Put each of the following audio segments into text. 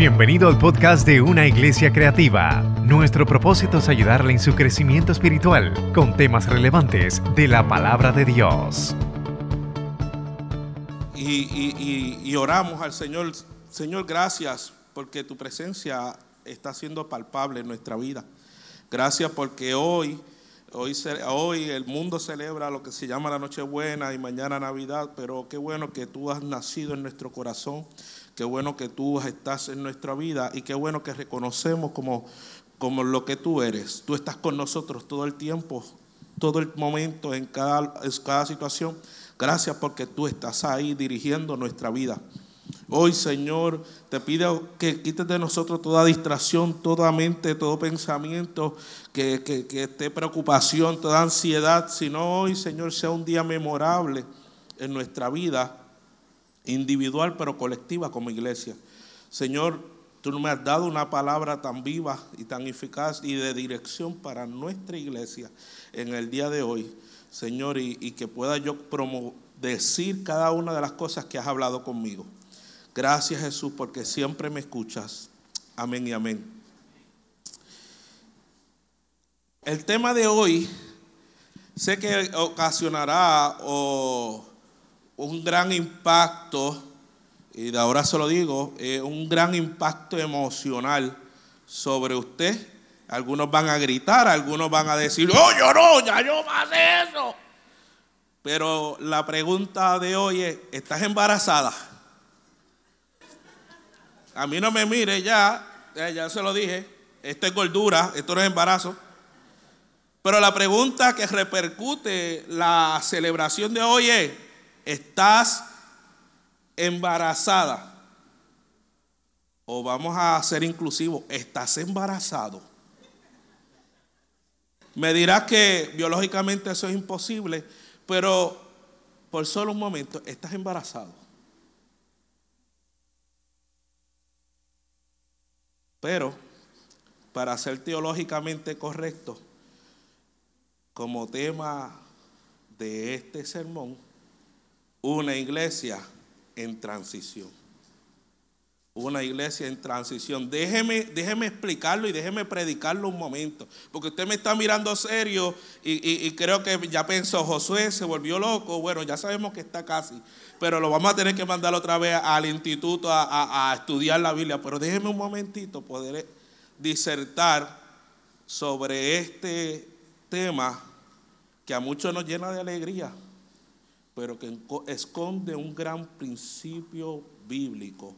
Bienvenido al podcast de Una Iglesia Creativa. Nuestro propósito es ayudarle en su crecimiento espiritual con temas relevantes de la palabra de Dios. Y, oramos al Señor, Señor, gracias porque tu presencia está siendo palpable en nuestra vida. Gracias porque hoy, hoy, hoy el mundo celebra lo que se llama la Nochebuena y mañana Navidad, pero qué bueno que tú has nacido en nuestro corazón Qué bueno que tú estás en nuestra vida y qué bueno que reconocemos como, como lo que tú eres. Tú estás con nosotros todo el tiempo, todo el momento, en cada, en cada situación. Gracias porque tú estás ahí dirigiendo nuestra vida. Hoy, Señor, te pido que quites de nosotros toda distracción, toda mente, todo pensamiento, que, que, que esté preocupación, toda ansiedad, sino hoy, Señor, sea un día memorable en nuestra vida individual pero colectiva como iglesia. Señor, tú me has dado una palabra tan viva y tan eficaz y de dirección para nuestra iglesia en el día de hoy, Señor, y, que pueda yo decir cada una de las cosas que has hablado conmigo. Gracias Jesús porque siempre me escuchas. Amén y amén. El tema de hoy sé que ocasionará o un gran impacto, y de ahora se lo digo, eh, un gran impacto emocional sobre usted. Algunos van a gritar, algunos van a decir, oh, yo no, ya yo pasé eso. Pero la pregunta de hoy es, ¿estás embarazada? A mí no me mire ya, ya se lo dije, esto es gordura, esto no es embarazo. Pero la pregunta que repercute la celebración de hoy es, estás embarazada. O vamos a ser inclusivos, estás embarazado. Me dirás que biológicamente eso es imposible, pero por solo un momento estás embarazado. Pero para ser teológicamente correcto, como tema de este sermón, una iglesia en transición. Una iglesia en transición. Déjeme, déjeme explicarlo y déjeme predicarlo un momento. Porque usted me está mirando serio y, creo que ya pensó, Josué se volvió loco. Bueno, ya sabemos que está casi. Pero lo vamos a tener que mandar otra vez al instituto a, a estudiar la Biblia. Pero déjeme un momentito poder disertar sobre este tema que a muchos nos llena de alegría pero que esconde un gran principio bíblico,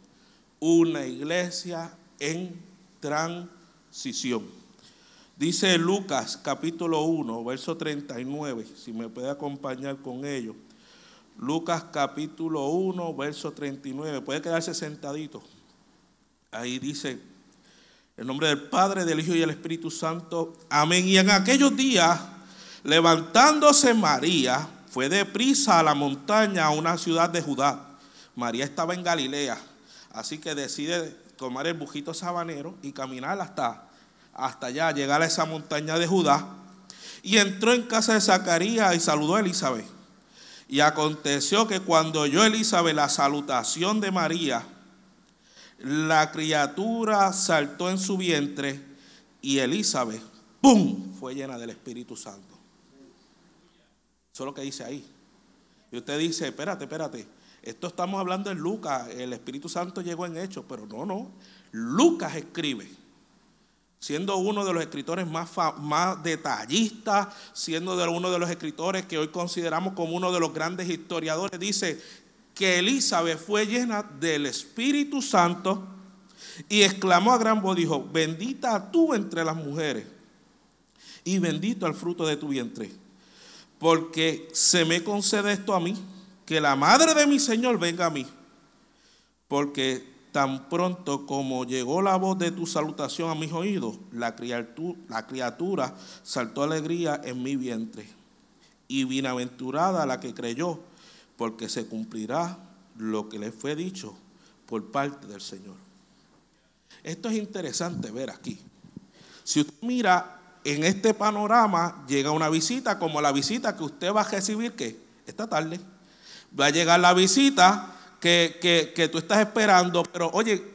una iglesia en transición. Dice Lucas capítulo 1, verso 39, si me puede acompañar con ello. Lucas capítulo 1, verso 39, puede quedarse sentadito. Ahí dice, en nombre del Padre, del Hijo y del Espíritu Santo, amén. Y en aquellos días, levantándose María, fue deprisa a la montaña, a una ciudad de Judá. María estaba en Galilea, así que decide tomar el bujito sabanero y caminar hasta, hasta allá, llegar a esa montaña de Judá. Y entró en casa de Zacarías y saludó a Elizabeth. Y aconteció que cuando oyó Elizabeth la salutación de María, la criatura saltó en su vientre y Elizabeth, ¡pum!, fue llena del Espíritu Santo. Eso es lo que dice ahí. Y usted dice, espérate, espérate. Esto estamos hablando en Lucas. El Espíritu Santo llegó en hechos, pero no, no. Lucas escribe. Siendo uno de los escritores más, más detallistas, siendo uno de los escritores que hoy consideramos como uno de los grandes historiadores, dice que Elizabeth fue llena del Espíritu Santo y exclamó a gran voz, dijo, bendita tú entre las mujeres y bendito el fruto de tu vientre porque se me concede esto a mí, que la madre de mi Señor venga a mí, porque tan pronto como llegó la voz de tu salutación a mis oídos, la criatura, la criatura saltó alegría en mi vientre. Y bienaventurada la que creyó, porque se cumplirá lo que le fue dicho por parte del Señor. Esto es interesante ver aquí. Si usted mira en este panorama llega una visita como la visita que usted va a recibir que esta tarde. Va a llegar la visita que, que, tú estás esperando, pero oye,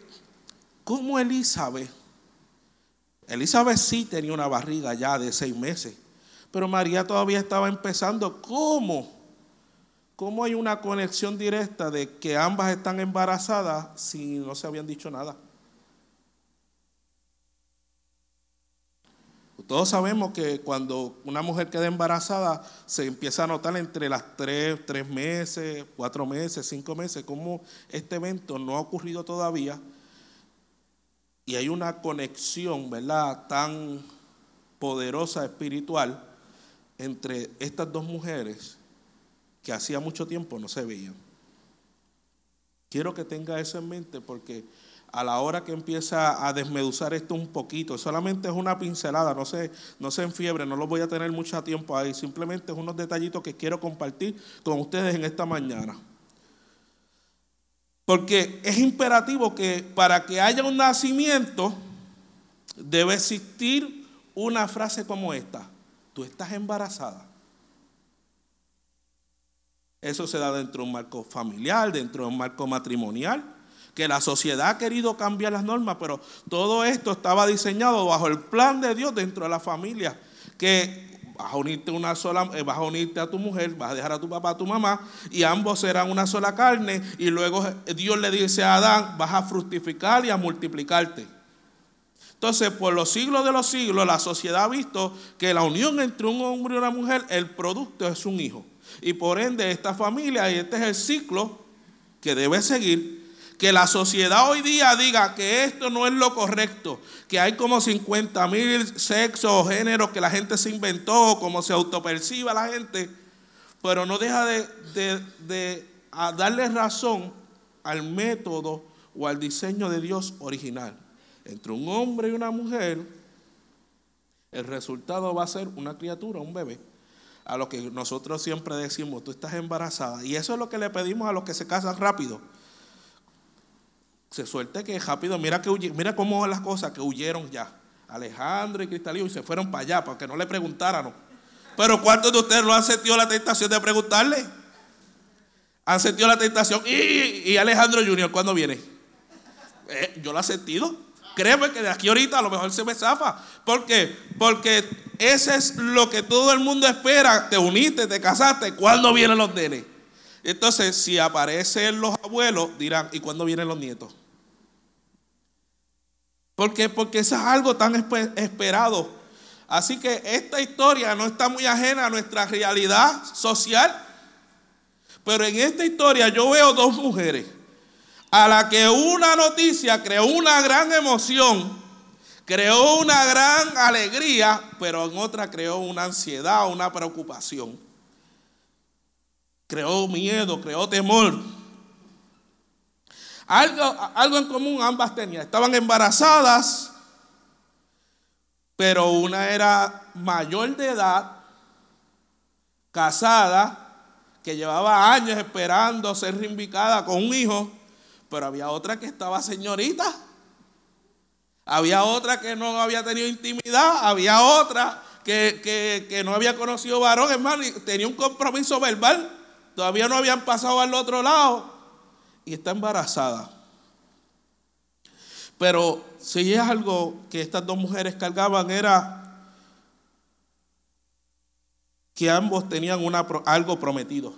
¿Cómo Elizabeth? Elizabeth sí tenía una barriga ya de seis meses, pero María todavía estaba empezando. ¿Cómo? ¿Cómo hay una conexión directa de que ambas están embarazadas si no se habían dicho nada? Todos sabemos que cuando una mujer queda embarazada se empieza a notar entre las tres, tres meses, cuatro meses, cinco meses, como este evento no ha ocurrido todavía y hay una conexión, ¿verdad?, tan poderosa espiritual entre estas dos mujeres que hacía mucho tiempo no se veían. Quiero que tenga eso en mente porque a la hora que empieza a desmeduzar esto un poquito, solamente es una pincelada, no se, no se enfiebre, no lo voy a tener mucho tiempo ahí, simplemente es unos detallitos que quiero compartir con ustedes en esta mañana. Porque es imperativo que para que haya un nacimiento debe existir una frase como esta, tú estás embarazada. Eso se da dentro de un marco familiar, dentro de un marco matrimonial que la sociedad ha querido cambiar las normas, pero todo esto estaba diseñado bajo el plan de Dios dentro de la familia, que vas a unirte una sola, eh, vas a unirte a tu mujer, vas a dejar a tu papá, a tu mamá, y ambos serán una sola carne, y luego Dios le dice a Adán, vas a fructificar y a multiplicarte. Entonces, por los siglos de los siglos, la sociedad ha visto que la unión entre un hombre y una mujer, el producto es un hijo. Y por ende, esta familia, y este es el ciclo que debe seguir, que la sociedad hoy día diga que esto no es lo correcto, que hay como 50 mil sexos o géneros que la gente se inventó, como se autoperciba la gente, pero no deja de, darle razón al método o al diseño de Dios original. Entre un hombre y una mujer, el resultado va a ser una criatura, un bebé. A lo que nosotros siempre decimos, tú estás embarazada. Y eso es lo que le pedimos a los que se casan rápido se suelte que rápido, mira, que mira cómo las cosas que huyeron ya. Alejandro y Cristalino y se fueron para allá para que no le preguntaran. Pero ¿cuántos de ustedes no han sentido la tentación de preguntarle? Han sentido la tentación. ¿Y, Alejandro Junior cuándo viene? Eh, yo lo he sentido. Créeme que de aquí ahorita a lo mejor se me zafa. ¿Por qué? Porque ese es lo que todo el mundo espera. Te uniste, te casaste. ¿Cuándo vienen los nenes? Entonces, si aparecen los abuelos, dirán, ¿y cuándo vienen los nietos? ¿Por qué? Porque eso es algo tan esperado. Así que esta historia no está muy ajena a nuestra realidad social. Pero en esta historia yo veo dos mujeres a la que una noticia creó una gran emoción, creó una gran alegría, pero en otra creó una ansiedad, una preocupación creó miedo, creó temor. Algo, algo en común ambas tenían. Estaban embarazadas, pero una era mayor de edad, casada, que llevaba años esperando ser reivindicada con un hijo, pero había otra que estaba señorita. Había otra que no había tenido intimidad, había otra que, que no había conocido varón, hermano, tenía un compromiso verbal Todavía no habían pasado al otro lado y está embarazada. Pero si es algo que estas dos mujeres cargaban era que ambos tenían una, algo prometido.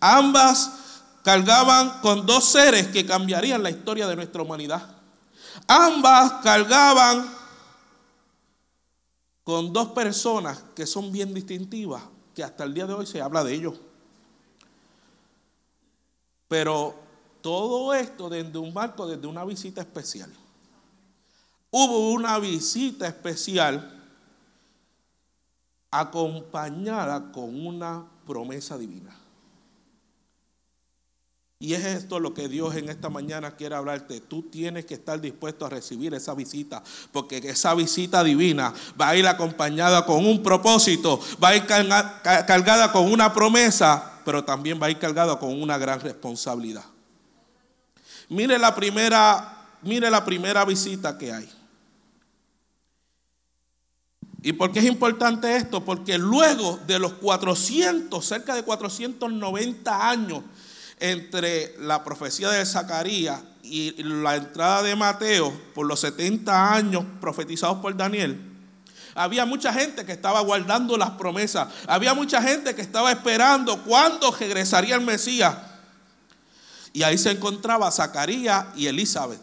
Ambas cargaban con dos seres que cambiarían la historia de nuestra humanidad. Ambas cargaban con dos personas que son bien distintivas que hasta el día de hoy se habla de ellos. Pero todo esto desde un marco, desde una visita especial. Hubo una visita especial acompañada con una promesa divina. Y es esto lo que Dios en esta mañana quiere hablarte. Tú tienes que estar dispuesto a recibir esa visita, porque esa visita divina va a ir acompañada con un propósito, va a ir cargada con una promesa, pero también va a ir cargada con una gran responsabilidad. Mire la primera, mire la primera visita que hay. ¿Y por qué es importante esto? Porque luego de los 400, cerca de 490 años entre la profecía de Zacarías y la entrada de Mateo por los 70 años profetizados por Daniel, había mucha gente que estaba guardando las promesas. Había mucha gente que estaba esperando cuándo regresaría el Mesías. Y ahí se encontraba Zacarías y Elizabeth,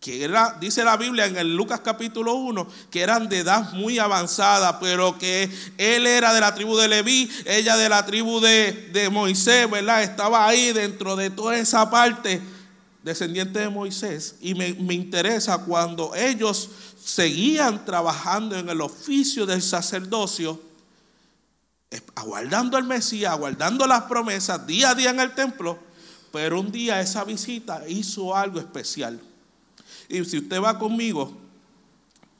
que era, dice la Biblia en el Lucas capítulo 1, que eran de edad muy avanzada, pero que él era de la tribu de Leví, ella de la tribu de, de Moisés, ¿verdad? Estaba ahí dentro de toda esa parte descendiente de Moisés. Y me, me interesa cuando ellos seguían trabajando en el oficio del sacerdocio, aguardando al Mesías, aguardando las promesas día a día en el templo, pero un día esa visita hizo algo especial. Y si usted va conmigo,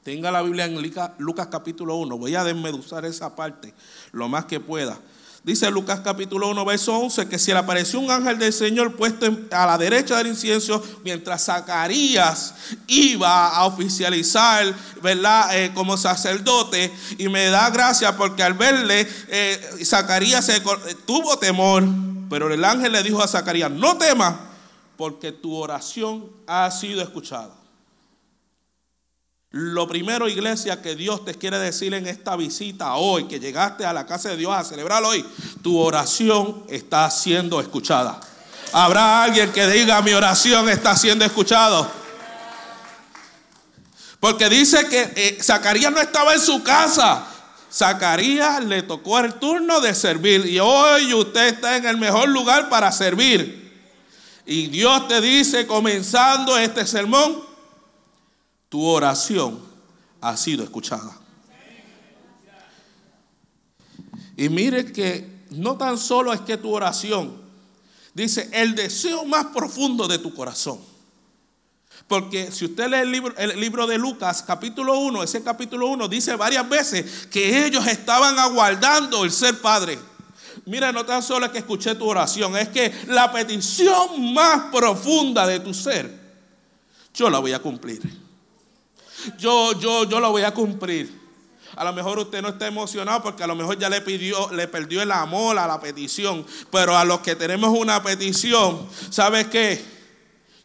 tenga la Biblia en Lucas capítulo 1, voy a desmeduzar esa parte lo más que pueda. Dice Lucas capítulo 1, verso 11, que si le apareció un ángel del Señor puesto a la derecha del incienso, mientras Zacarías iba a oficializar, ¿verdad? Eh, como sacerdote, y me da gracia porque al verle, eh, Zacarías tuvo temor, pero el ángel le dijo a Zacarías, no temas, porque tu oración ha sido escuchada. Lo primero, iglesia, que Dios te quiere decir en esta visita hoy, que llegaste a la casa de Dios a celebrar hoy, tu oración está siendo escuchada. Habrá alguien que diga mi oración está siendo escuchado. Porque dice que eh, Zacarías no estaba en su casa. Zacarías le tocó el turno de servir. Y hoy usted está en el mejor lugar para servir. Y Dios te dice, comenzando este sermón, tu oración ha sido escuchada. Y mire que no tan solo es que tu oración, dice el deseo más profundo de tu corazón. Porque si usted lee el libro, el libro de Lucas, capítulo 1, ese capítulo 1 dice varias veces que ellos estaban aguardando el ser padre. Mira, no tan solo es que escuché tu oración, es que la petición más profunda de tu ser, yo la voy a cumplir. Yo, yo, yo lo voy a cumplir. A lo mejor usted no está emocionado porque a lo mejor ya le pidió, le perdió el amor a la petición. Pero a los que tenemos una petición, ¿sabes qué?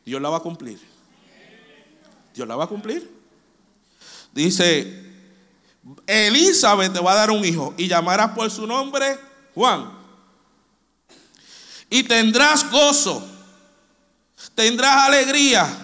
Dios la va a cumplir. Dios la va a cumplir. Dice, Elizabeth te va a dar un hijo y llamarás por su nombre Juan. Y tendrás gozo, tendrás alegría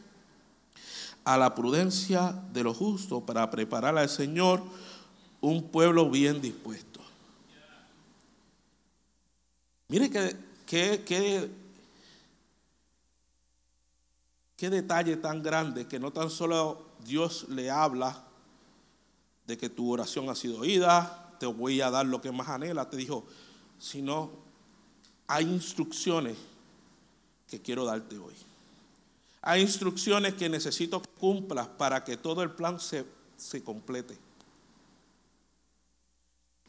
a la prudencia de lo justo para preparar al Señor un pueblo bien dispuesto. Mire que, qué detalle tan grande que no tan solo Dios le habla de que tu oración ha sido oída, te voy a dar lo que más anhela, te dijo, sino hay instrucciones que quiero darte hoy. Hay instrucciones que necesito que cumplas para que todo el plan se, se complete.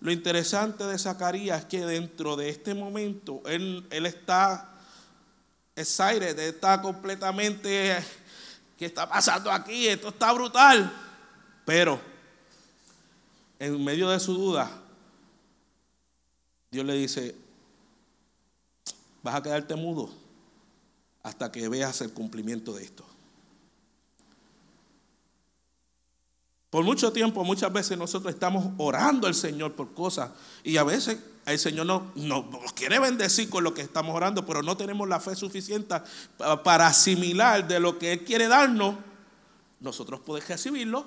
Lo interesante de Zacarías es que dentro de este momento él, él está excited, está completamente, ¿qué está pasando aquí? Esto está brutal. Pero en medio de su duda, Dios le dice, vas a quedarte mudo hasta que veas el cumplimiento de esto. Por mucho tiempo, muchas veces nosotros estamos orando al Señor por cosas y a veces el Señor nos, nos, quiere bendecir con lo que estamos orando, pero no tenemos la fe suficiente para asimilar de lo que Él quiere darnos, nosotros podemos recibirlo.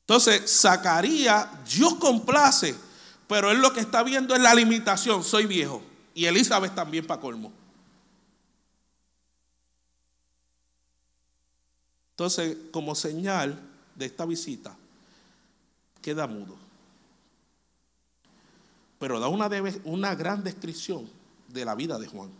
Entonces, Zacarías, Dios complace, pero Él lo que está viendo es la limitación, soy viejo. Y Elizabeth también para colmo. Entonces, como señal de esta visita, queda mudo. Pero da una, una gran descripción de la vida de Juan.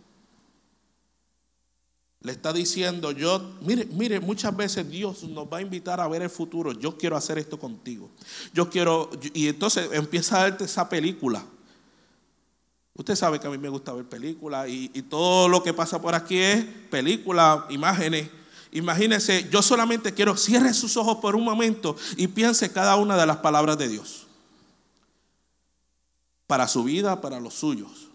Le está diciendo, yo, mire, mire, muchas veces Dios nos va a invitar a ver el futuro. Yo quiero hacer esto contigo. Yo quiero, y entonces empieza a darte esa película. Usted sabe que a mí me gusta ver películas y, todo lo que pasa por aquí es película, imágenes. Imagínese, yo solamente quiero, cierre sus ojos por un momento y piense cada una de las palabras de Dios. Para su vida, para los suyos.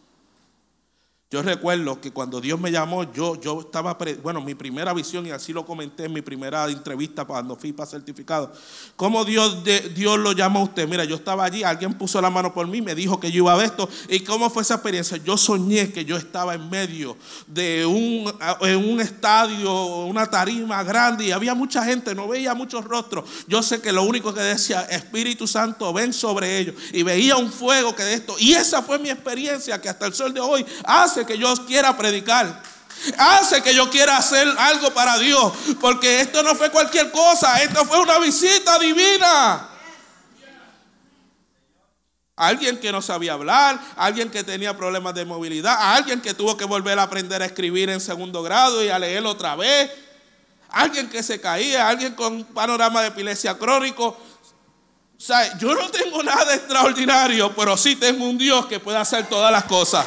Yo recuerdo que cuando Dios me llamó, yo, yo estaba, bueno, mi primera visión, y así lo comenté en mi primera entrevista cuando fui para certificado, ¿cómo Dios, Dios lo llamó a usted? Mira, yo estaba allí, alguien puso la mano por mí, me dijo que yo iba a ver esto. ¿Y cómo fue esa experiencia? Yo soñé que yo estaba en medio de un, en un estadio, una tarima grande, y había mucha gente, no veía muchos rostros. Yo sé que lo único que decía, Espíritu Santo, ven sobre ellos. Y veía un fuego que de esto. Y esa fue mi experiencia que hasta el sol de hoy hace que yo quiera predicar. Hace que yo quiera hacer algo para Dios. Porque esto no fue cualquier cosa. Esto fue una visita divina. Alguien que no sabía hablar, alguien que tenía problemas de movilidad, alguien que tuvo que volver a aprender a escribir en segundo grado y a leer otra vez, alguien que se caía, alguien con panorama de epilepsia crónico. Yo no tengo nada extraordinario, pero sí tengo un Dios que puede hacer todas las cosas.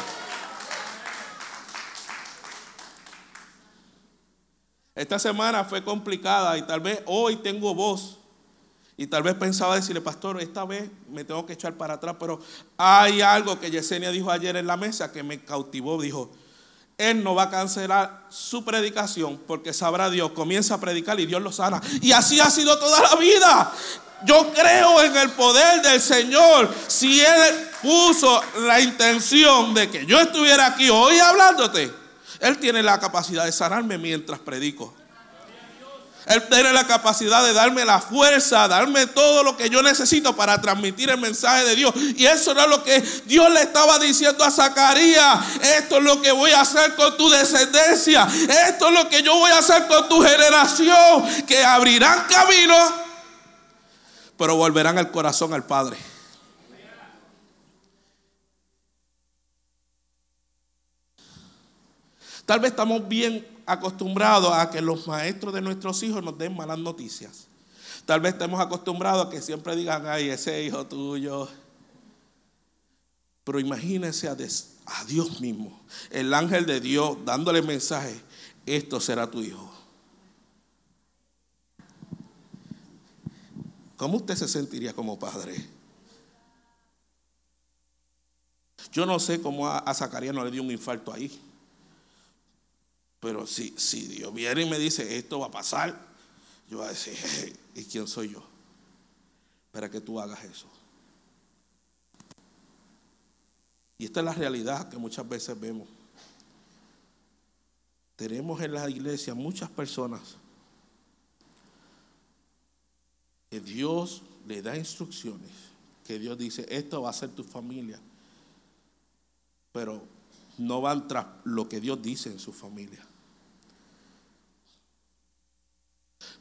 Esta semana fue complicada y tal vez hoy tengo voz. Y tal vez pensaba decirle, pastor, esta vez me tengo que echar para atrás, pero hay algo que Yesenia dijo ayer en la mesa que me cautivó. Dijo, él no va a cancelar su predicación porque sabrá Dios, comienza a predicar y Dios lo sana. Y así ha sido toda la vida. Yo creo en el poder del Señor. Si Él puso la intención de que yo estuviera aquí hoy hablándote, él tiene la capacidad de sanarme mientras predico. Él tiene la capacidad de darme la fuerza, darme todo lo que yo necesito para transmitir el mensaje de Dios. Y eso era lo que Dios le estaba diciendo a Zacarías. Esto es lo que voy a hacer con tu descendencia. Esto es lo que yo voy a hacer con tu generación. Que abrirán camino, pero volverán el corazón al Padre. Tal vez estamos bien acostumbrados a que los maestros de nuestros hijos nos den malas noticias. Tal vez estemos acostumbrados a que siempre digan, ay, ese hijo tuyo. Pero imagínense a, a Dios mismo, el ángel de Dios dándole mensaje, esto será tu hijo. ¿Cómo usted se sentiría como padre? Yo no sé cómo a, Zacarías no le dio un infarto ahí. Pero si, si Dios viene y me dice, esto va a pasar, yo voy a decir, ¿y quién soy yo? Para que tú hagas eso. Y esta es la realidad que muchas veces vemos. Tenemos en la iglesia muchas personas que Dios le da instrucciones, que Dios dice, esto va a ser tu familia, pero no van tras lo que Dios dice en su familia.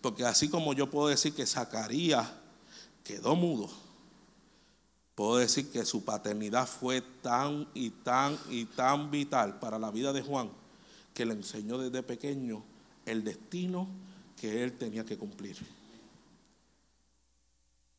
Porque así como yo puedo decir que Zacarías quedó mudo, puedo decir que su paternidad fue tan y tan y tan vital para la vida de Juan que le enseñó desde pequeño el destino que él tenía que cumplir.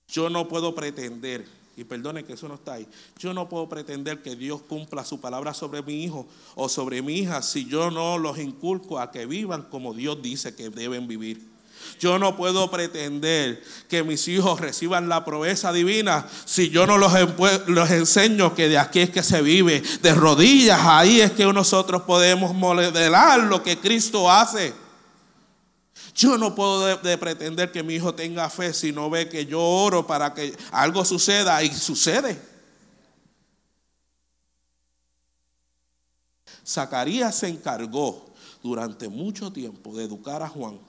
Yo no puedo pretender y perdone que eso no está ahí, yo no puedo pretender que Dios cumpla su palabra sobre mi hijo o sobre mi hija si yo no los inculco a que vivan como Dios dice que deben vivir. Yo no puedo pretender que mis hijos reciban la proeza divina si yo no los, los, enseño que de aquí es que se vive. De rodillas, ahí es que nosotros podemos modelar lo que Cristo hace. Yo no puedo pretender que mi hijo tenga fe si no ve que yo oro para que algo suceda y sucede. Zacarías se encargó durante mucho tiempo de educar a Juan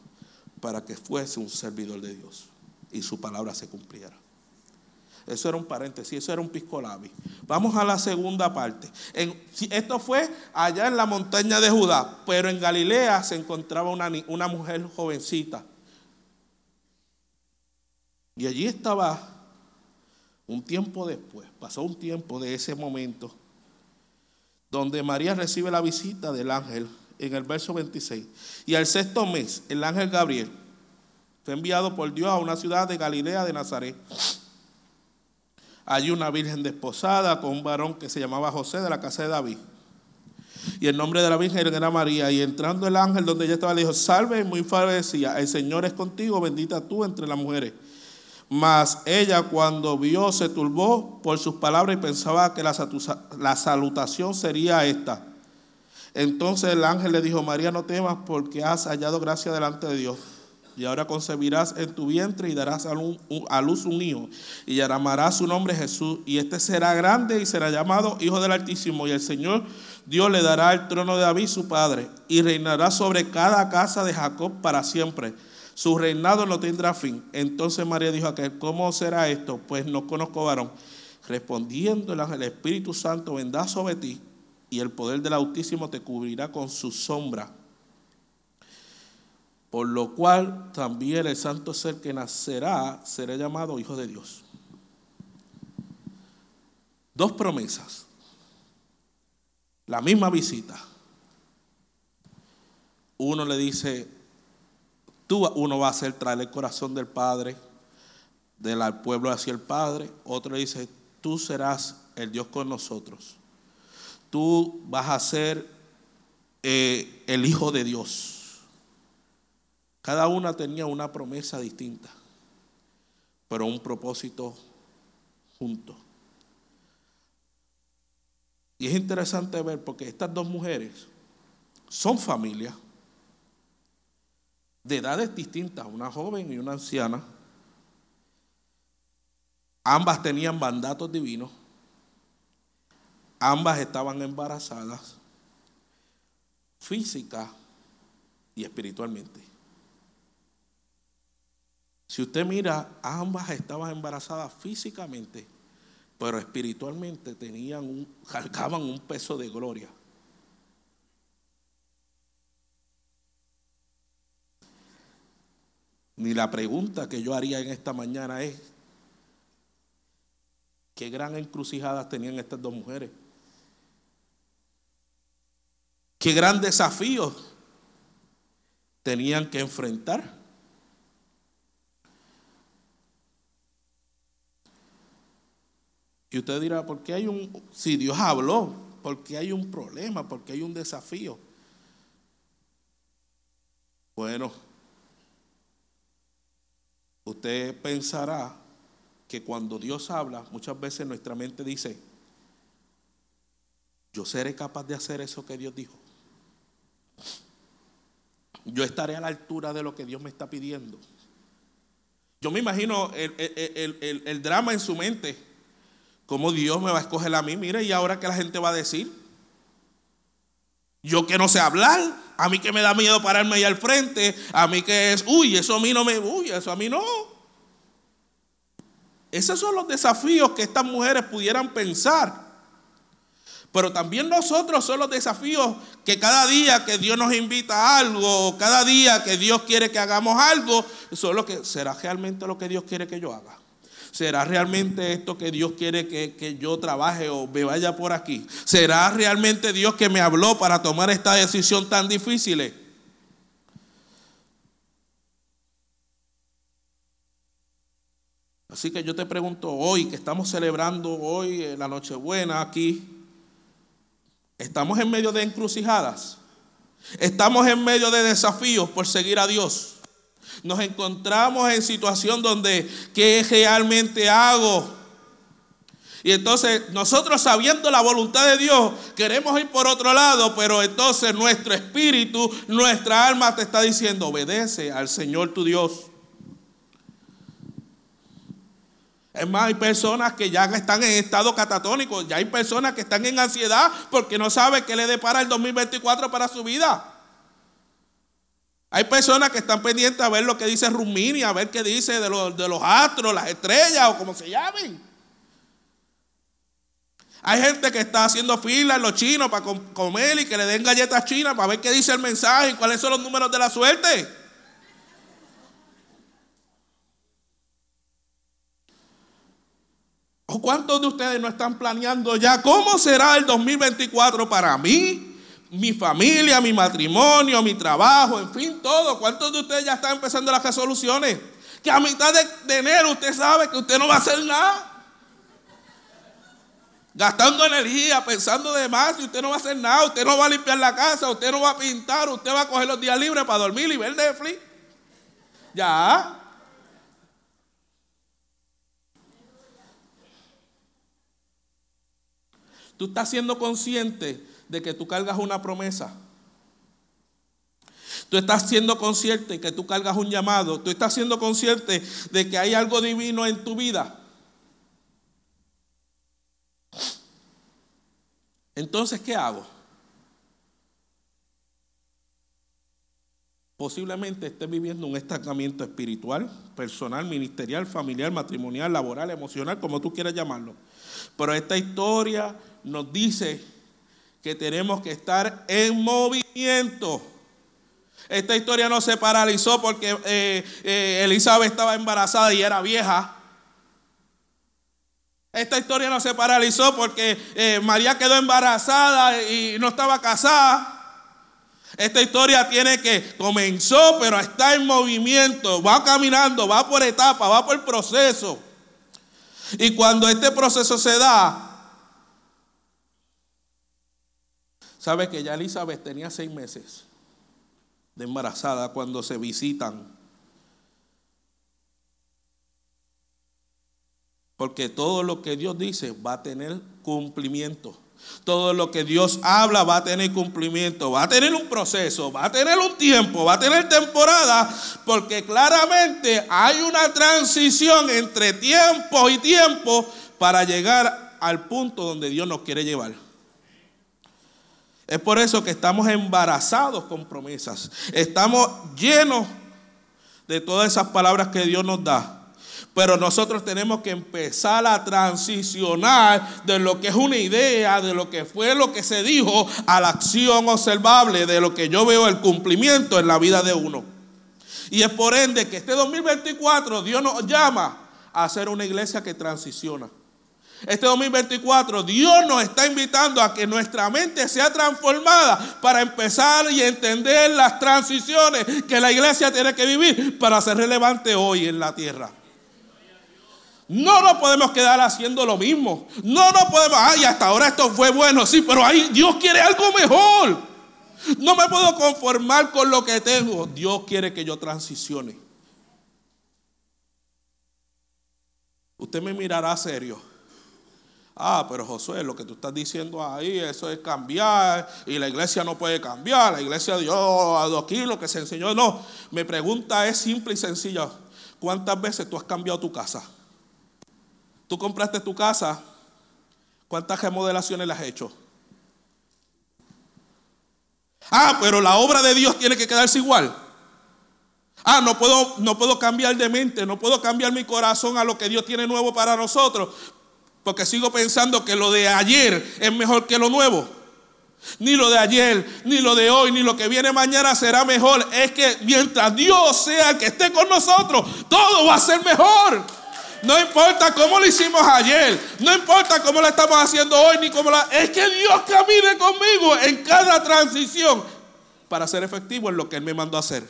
para que fuese un servidor de Dios y su palabra se cumpliera. Eso era un paréntesis, eso era un piscolabi. Vamos a la segunda parte. esto fue allá en la montaña de Judá, pero en Galilea se encontraba una, una mujer jovencita. Y allí estaba un tiempo después, pasó un tiempo de ese momento, donde María recibe la visita del ángel en el verso 26. Y al sexto mes, el ángel Gabriel fue enviado por Dios a una ciudad de Galilea de Nazaret. Allí una virgen desposada con un varón que se llamaba José de la casa de David. Y el nombre de la Virgen era María. Y entrando el ángel donde ella estaba, le dijo, salve, muy favorecida, el Señor es contigo, bendita tú entre las mujeres. Mas ella cuando vio se turbó por sus palabras y pensaba que la, la salutación sería esta. Entonces el ángel le dijo, María, no temas porque has hallado gracia delante de Dios. Y ahora concebirás en tu vientre y darás a luz un hijo. Y llamarás su nombre Jesús. Y este será grande y será llamado Hijo del Altísimo. Y el Señor Dios le dará el trono de David, su padre. Y reinará sobre cada casa de Jacob para siempre su reinado no tendrá fin. Entonces María dijo a aquel, ¿cómo será esto? Pues no conozco varón. Respondiendo el el Espíritu Santo vendrá sobre ti y el poder del Altísimo te cubrirá con su sombra. Por lo cual también el santo ser que nacerá será llamado Hijo de Dios. Dos promesas. La misma visita. Uno le dice, Tú, uno va a hacer traer el corazón del Padre, del pueblo hacia el Padre. Otro dice, tú serás el Dios con nosotros. Tú vas a ser eh, el Hijo de Dios. Cada una tenía una promesa distinta, pero un propósito junto. Y es interesante ver porque estas dos mujeres son familias de edades distintas, una joven y una anciana. Ambas tenían mandatos divinos. Ambas estaban embarazadas, física y espiritualmente. Si usted mira, ambas estaban embarazadas físicamente, pero espiritualmente tenían un, cargaban un peso de gloria. Ni la pregunta que yo haría en esta mañana es, ¿qué gran encrucijadas tenían estas dos mujeres? ¿Qué gran desafíos tenían que enfrentar? Y usted dirá, ¿por qué hay un, si Dios habló, ¿por qué hay un problema? ¿Por qué hay un desafío? Bueno, Usted pensará que cuando Dios habla, muchas veces nuestra mente dice, yo seré capaz de hacer eso que Dios dijo. Yo estaré a la altura de lo que Dios me está pidiendo. Yo me imagino el, drama en su mente. ¿Cómo Dios me va a escoger a mí? Mire, ¿y ahora qué la gente va a decir? Yo que no sé hablar a mí que me da miedo pararme ahí al frente, a mí que es, uy, eso a mí no me, uy, eso a mí no. Esos son los desafíos que estas mujeres pudieran pensar. Pero también nosotros son los desafíos que cada día que Dios nos invita a algo, cada día que Dios quiere que hagamos algo, es lo que será realmente lo que Dios quiere que yo haga. ¿Será realmente esto que Dios quiere que, yo trabaje o me vaya por aquí? ¿Será realmente Dios que me habló para tomar esta decisión tan difícil? Así que yo te pregunto hoy, que estamos celebrando hoy la Nochebuena aquí, ¿estamos en medio de encrucijadas? ¿Estamos en medio de desafíos por seguir a Dios? Nos encontramos en situación donde, ¿qué realmente hago? Y entonces nosotros sabiendo la voluntad de Dios, queremos ir por otro lado, pero entonces nuestro espíritu, nuestra alma te está diciendo, obedece al Señor tu Dios. Es más, hay personas que ya están en estado catatónico, ya hay personas que están en ansiedad porque no saben qué le depara el 2024 para su vida. Hay personas que están pendientes a ver lo que dice Rumini, a ver qué dice de los, de los astros, las estrellas o como se llamen. Hay gente que está haciendo fila en los chinos para comer y que le den galletas chinas para ver qué dice el mensaje y cuáles son los números de la suerte. ¿O cuántos de ustedes no están planeando ya cómo será el 2024 para mí, mi familia, mi matrimonio, mi trabajo, en fin, todo. ¿Cuántos de ustedes ya están empezando las resoluciones? Que a mitad de, enero usted sabe que usted no va a hacer nada. Gastando energía, pensando de más, y usted no va a hacer nada, usted no va a limpiar la casa, usted no va a pintar, usted va a coger los días libres para dormir y ver Netflix. Ya. Tú estás siendo consciente de que tú cargas una promesa. Tú estás siendo consciente que tú cargas un llamado. Tú estás siendo consciente de que hay algo divino en tu vida. Entonces, ¿qué hago? Posiblemente estés viviendo un estancamiento espiritual, personal, ministerial, familiar, matrimonial, laboral, emocional, como tú quieras llamarlo. Pero esta historia nos dice que tenemos que estar en movimiento. Esta historia no se paralizó porque eh, eh, Elizabeth estaba embarazada y era vieja. Esta historia no se paralizó porque eh, María quedó embarazada y no estaba casada. Esta historia tiene que comenzó, pero está en movimiento, va caminando, va por etapas, va por proceso. Y cuando este proceso se da, Sabe que ya Elizabeth tenía seis meses de embarazada cuando se visitan. Porque todo lo que Dios dice va a tener cumplimiento. Todo lo que Dios habla va a tener cumplimiento, va a tener un proceso, va a tener un tiempo, va a tener temporada, porque claramente hay una transición entre tiempo y tiempo para llegar al punto donde Dios nos quiere llevar. Es por eso que estamos embarazados con promesas. Estamos llenos de todas esas palabras que Dios nos da. Pero nosotros tenemos que empezar a transicionar de lo que es una idea, de lo que fue lo que se dijo, a la acción observable, de lo que yo veo el cumplimiento en la vida de uno. Y es por ende que este 2024 Dios nos llama a ser una iglesia que transiciona. Este 2024 Dios nos está invitando a que nuestra mente sea transformada para empezar y entender las transiciones que la iglesia tiene que vivir para ser relevante hoy en la tierra. No nos podemos quedar haciendo lo mismo. No nos podemos, ay, hasta ahora esto fue bueno, sí, pero ahí Dios quiere algo mejor. No me puedo conformar con lo que tengo. Dios quiere que yo transicione. Usted me mirará serio. Ah, pero Josué, lo que tú estás diciendo ahí, eso es cambiar y la iglesia no puede cambiar. La iglesia dio aquí lo que se enseñó. No, mi pregunta es simple y sencilla. ¿Cuántas veces tú has cambiado tu casa? Tú compraste tu casa, ¿cuántas remodelaciones le has hecho? Ah, pero la obra de Dios tiene que quedarse igual. Ah, no puedo, no puedo cambiar de mente, no puedo cambiar mi corazón a lo que Dios tiene nuevo para nosotros. Porque sigo pensando que lo de ayer es mejor que lo nuevo. Ni lo de ayer, ni lo de hoy, ni lo que viene mañana será mejor. Es que mientras Dios sea el que esté con nosotros, todo va a ser mejor. No importa cómo lo hicimos ayer, no importa cómo lo estamos haciendo hoy, ni cómo la... Es que Dios camine conmigo en cada transición para ser efectivo en lo que Él me mandó a hacer.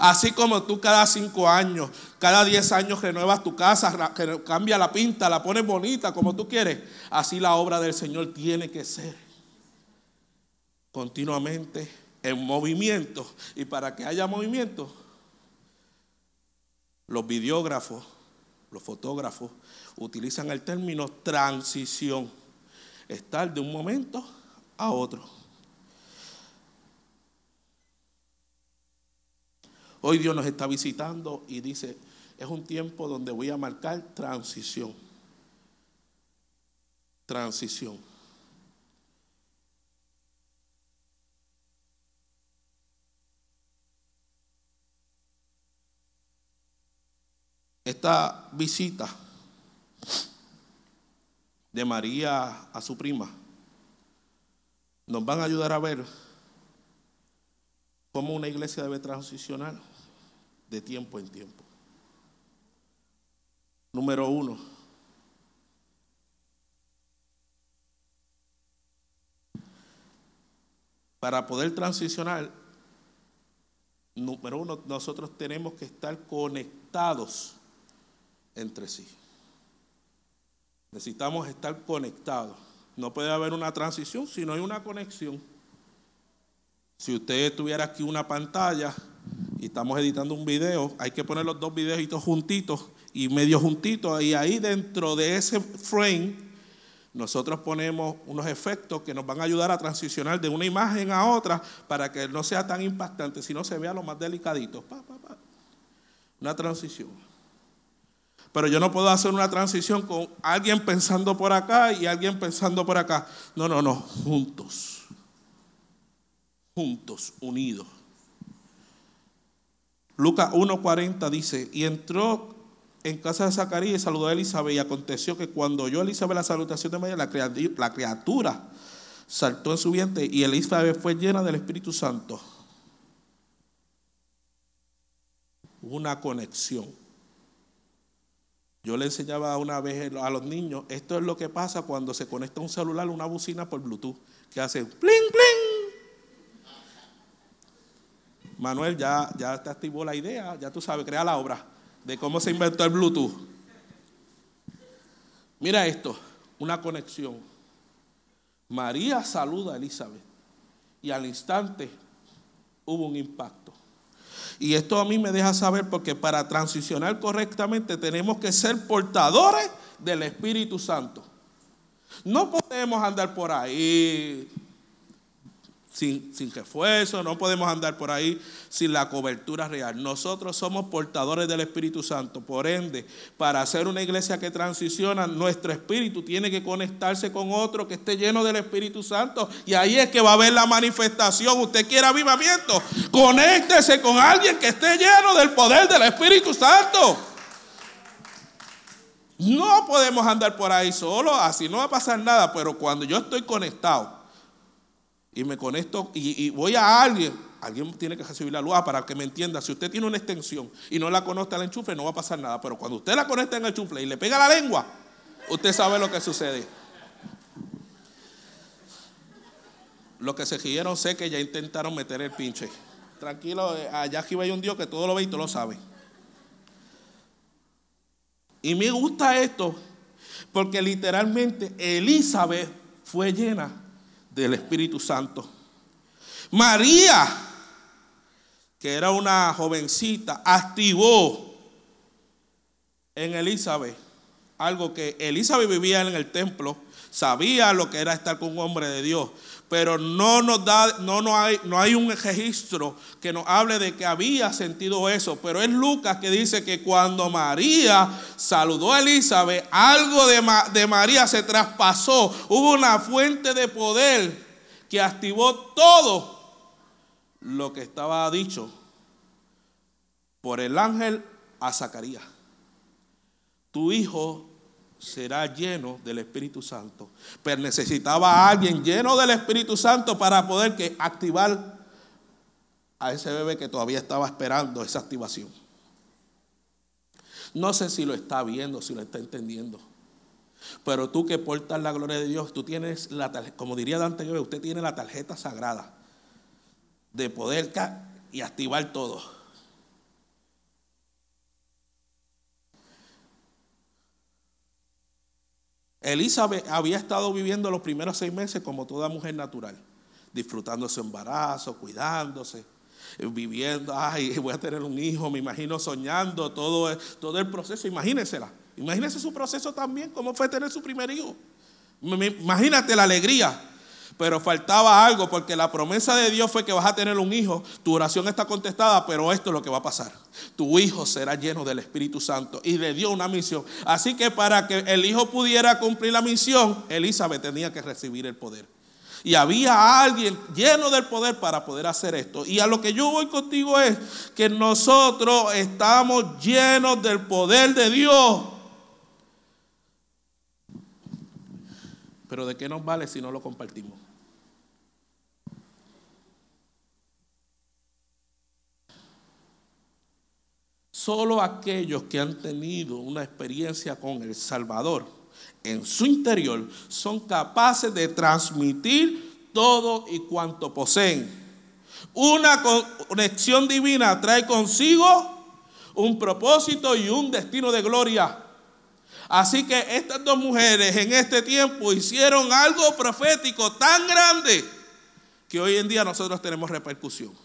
Así como tú cada cinco años, cada diez años renuevas tu casa, cambia la pinta, la pones bonita como tú quieres. Así la obra del Señor tiene que ser continuamente en movimiento. Y para que haya movimiento, los videógrafos, los fotógrafos utilizan el término transición. Estar de un momento a otro. Hoy Dios nos está visitando y dice, es un tiempo donde voy a marcar transición. Transición. Esta visita de María a su prima nos van a ayudar a ver cómo una iglesia debe transicionar de tiempo en tiempo. Número uno. para poder transicionar, número uno, nosotros tenemos que estar conectados entre sí. Necesitamos estar conectados. No puede haber una transición si no hay una conexión. Si usted tuviera aquí una pantalla y estamos editando un video, hay que poner los dos videitos juntitos y medio juntitos y ahí dentro de ese frame nosotros ponemos unos efectos que nos van a ayudar a transicionar de una imagen a otra para que no sea tan impactante, sino se vea lo más delicadito. Una transición. Pero yo no puedo hacer una transición con alguien pensando por acá y alguien pensando por acá. No, no, no, juntos. Juntos, unidos. Lucas 1.40 dice, y entró en casa de Zacarías saludó a Elizabeth y aconteció que cuando oyó Elizabeth la salutación de María, la criatura saltó en su vientre y Elizabeth fue llena del Espíritu Santo. Una conexión. Yo le enseñaba una vez a los niños, esto es lo que pasa cuando se conecta un celular, una bocina por Bluetooth, que hace pling, pling. Manuel ya, ya te activó la idea, ya tú sabes, crea la obra de cómo se inventó el Bluetooth. Mira esto, una conexión. María saluda a Elizabeth y al instante hubo un impacto. Y esto a mí me deja saber porque para transicionar correctamente tenemos que ser portadores del Espíritu Santo. No podemos andar por ahí sin, sin refuerzo, no podemos andar por ahí sin la cobertura real. Nosotros somos portadores del Espíritu Santo. Por ende, para hacer una iglesia que transiciona, nuestro espíritu tiene que conectarse con otro que esté lleno del Espíritu Santo. Y ahí es que va a haber la manifestación. Usted quiere avivamiento, conéctese con alguien que esté lleno del poder del Espíritu Santo. No podemos andar por ahí solo, así no va a pasar nada, pero cuando yo estoy conectado, y me conecto y, voy a alguien, alguien tiene que recibir la luz ah, para que me entienda. Si usted tiene una extensión y no la conecta al enchufe, no va a pasar nada. Pero cuando usted la conecta en el enchufe y le pega la lengua, usted sabe lo que sucede. Los que se giraron sé que ya intentaron meter el pinche. Tranquilo, eh, allá aquí hay un Dios que todo lo ve y todo lo sabe. Y me gusta esto porque literalmente Elizabeth fue llena del Espíritu Santo. María, que era una jovencita, activó en Elizabeth algo que Elizabeth vivía en el templo, sabía lo que era estar con un hombre de Dios, pero no nos da, no, no, hay, no hay un registro que nos hable de que había sentido eso. Pero es Lucas que dice que cuando María saludó a Elizabeth, algo de, de María se traspasó. Hubo una fuente de poder que activó todo lo que estaba dicho por el ángel a Zacarías. Tu hijo será lleno del Espíritu Santo. Pero necesitaba a alguien lleno del Espíritu Santo para poder que activar a ese bebé que todavía estaba esperando esa activación. No sé si lo está viendo, si lo está entendiendo. Pero tú que portas la gloria de Dios, tú tienes la como diría Dante, usted tiene la tarjeta sagrada de poder y activar todo. Elizabeth había estado viviendo los primeros seis meses como toda mujer natural, disfrutando su embarazo, cuidándose, viviendo, ay, voy a tener un hijo, me imagino soñando todo, todo el proceso, imagínensela. Imagínese su proceso también, cómo fue tener su primer hijo. Imagínate la alegría. Pero faltaba algo porque la promesa de Dios fue que vas a tener un hijo. Tu oración está contestada, pero esto es lo que va a pasar. Tu hijo será lleno del Espíritu Santo y le dio una misión. Así que para que el hijo pudiera cumplir la misión, Elizabeth tenía que recibir el poder. Y había alguien lleno del poder para poder hacer esto. Y a lo que yo voy contigo es que nosotros estamos llenos del poder de Dios. Pero ¿de qué nos vale si no lo compartimos? Solo aquellos que han tenido una experiencia con el Salvador en su interior son capaces de transmitir todo y cuanto poseen. Una conexión divina trae consigo un propósito y un destino de gloria. Así que estas dos mujeres en este tiempo hicieron algo profético tan grande que hoy en día nosotros tenemos repercusión.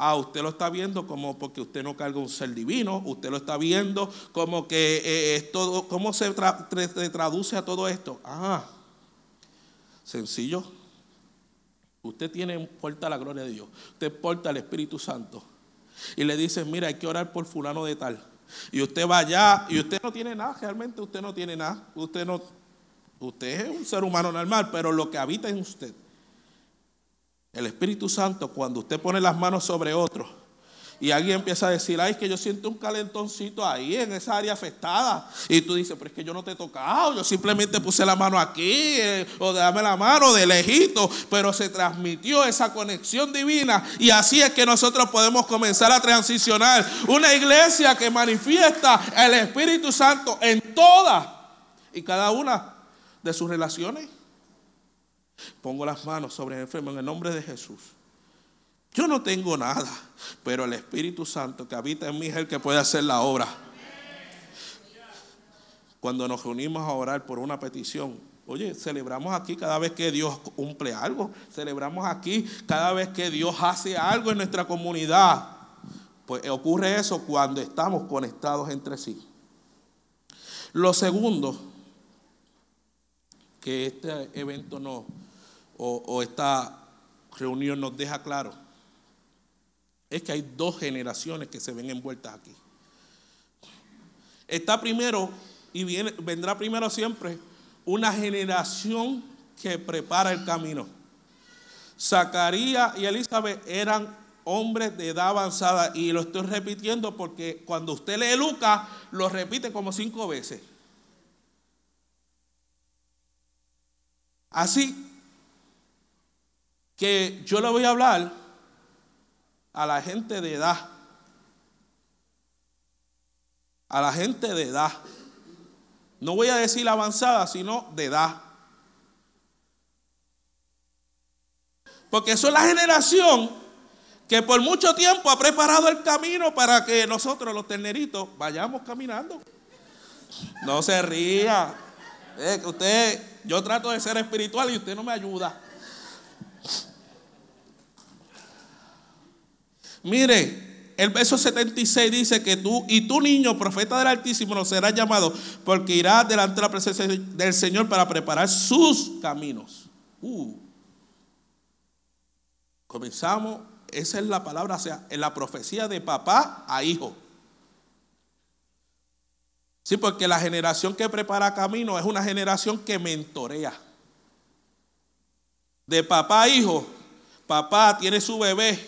Ah, usted lo está viendo como porque usted no carga un ser divino, usted lo está viendo como que eh, es todo, ¿cómo se traduce a todo esto? Ah, sencillo. Usted tiene porta la gloria de Dios, usted porta el Espíritu Santo y le dice, mira, hay que orar por fulano de tal. Y usted va allá y usted no tiene nada, realmente usted no tiene nada, usted no, usted es un ser humano normal, pero lo que habita en usted el Espíritu Santo, cuando usted pone las manos sobre otro y alguien empieza a decir, ay, es que yo siento un calentoncito ahí en esa área afectada. Y tú dices, pero es que yo no te he tocado, yo simplemente puse la mano aquí, eh, o dame la mano de lejito, pero se transmitió esa conexión divina. Y así es que nosotros podemos comenzar a transicionar una iglesia que manifiesta el Espíritu Santo en todas y cada una de sus relaciones. Pongo las manos sobre el enfermo en el nombre de Jesús. Yo no tengo nada, pero el Espíritu Santo que habita en mí es el que puede hacer la obra. Cuando nos reunimos a orar por una petición, oye, celebramos aquí cada vez que Dios cumple algo, celebramos aquí cada vez que Dios hace algo en nuestra comunidad. Pues ocurre eso cuando estamos conectados entre sí. Lo segundo, que este evento no, o, esta reunión nos deja claro es que hay dos generaciones que se ven envueltas aquí. Está primero, y vendrá primero siempre, una generación que prepara el camino. Zacarías y Elizabeth eran hombres de edad avanzada, y lo estoy repitiendo porque cuando usted lee Lucas, lo repite como cinco veces. Así que yo le voy a hablar a la gente de edad. A la gente de edad. No voy a decir avanzada, sino de edad. Porque eso es la generación que por mucho tiempo ha preparado el camino para que nosotros los terneritos vayamos caminando. No se ría. que usted, yo trato de ser espiritual y usted no me ayuda. Mire, el verso 76 dice que tú y tu niño, profeta del Altísimo, no serás llamado porque irá delante de la presencia del Señor para preparar sus caminos. Uh. Comenzamos, esa es la palabra, o sea, en la profecía de papá a hijo. Sí, porque la generación que prepara camino es una generación que mentorea. De papá a hijo, papá tiene su bebé,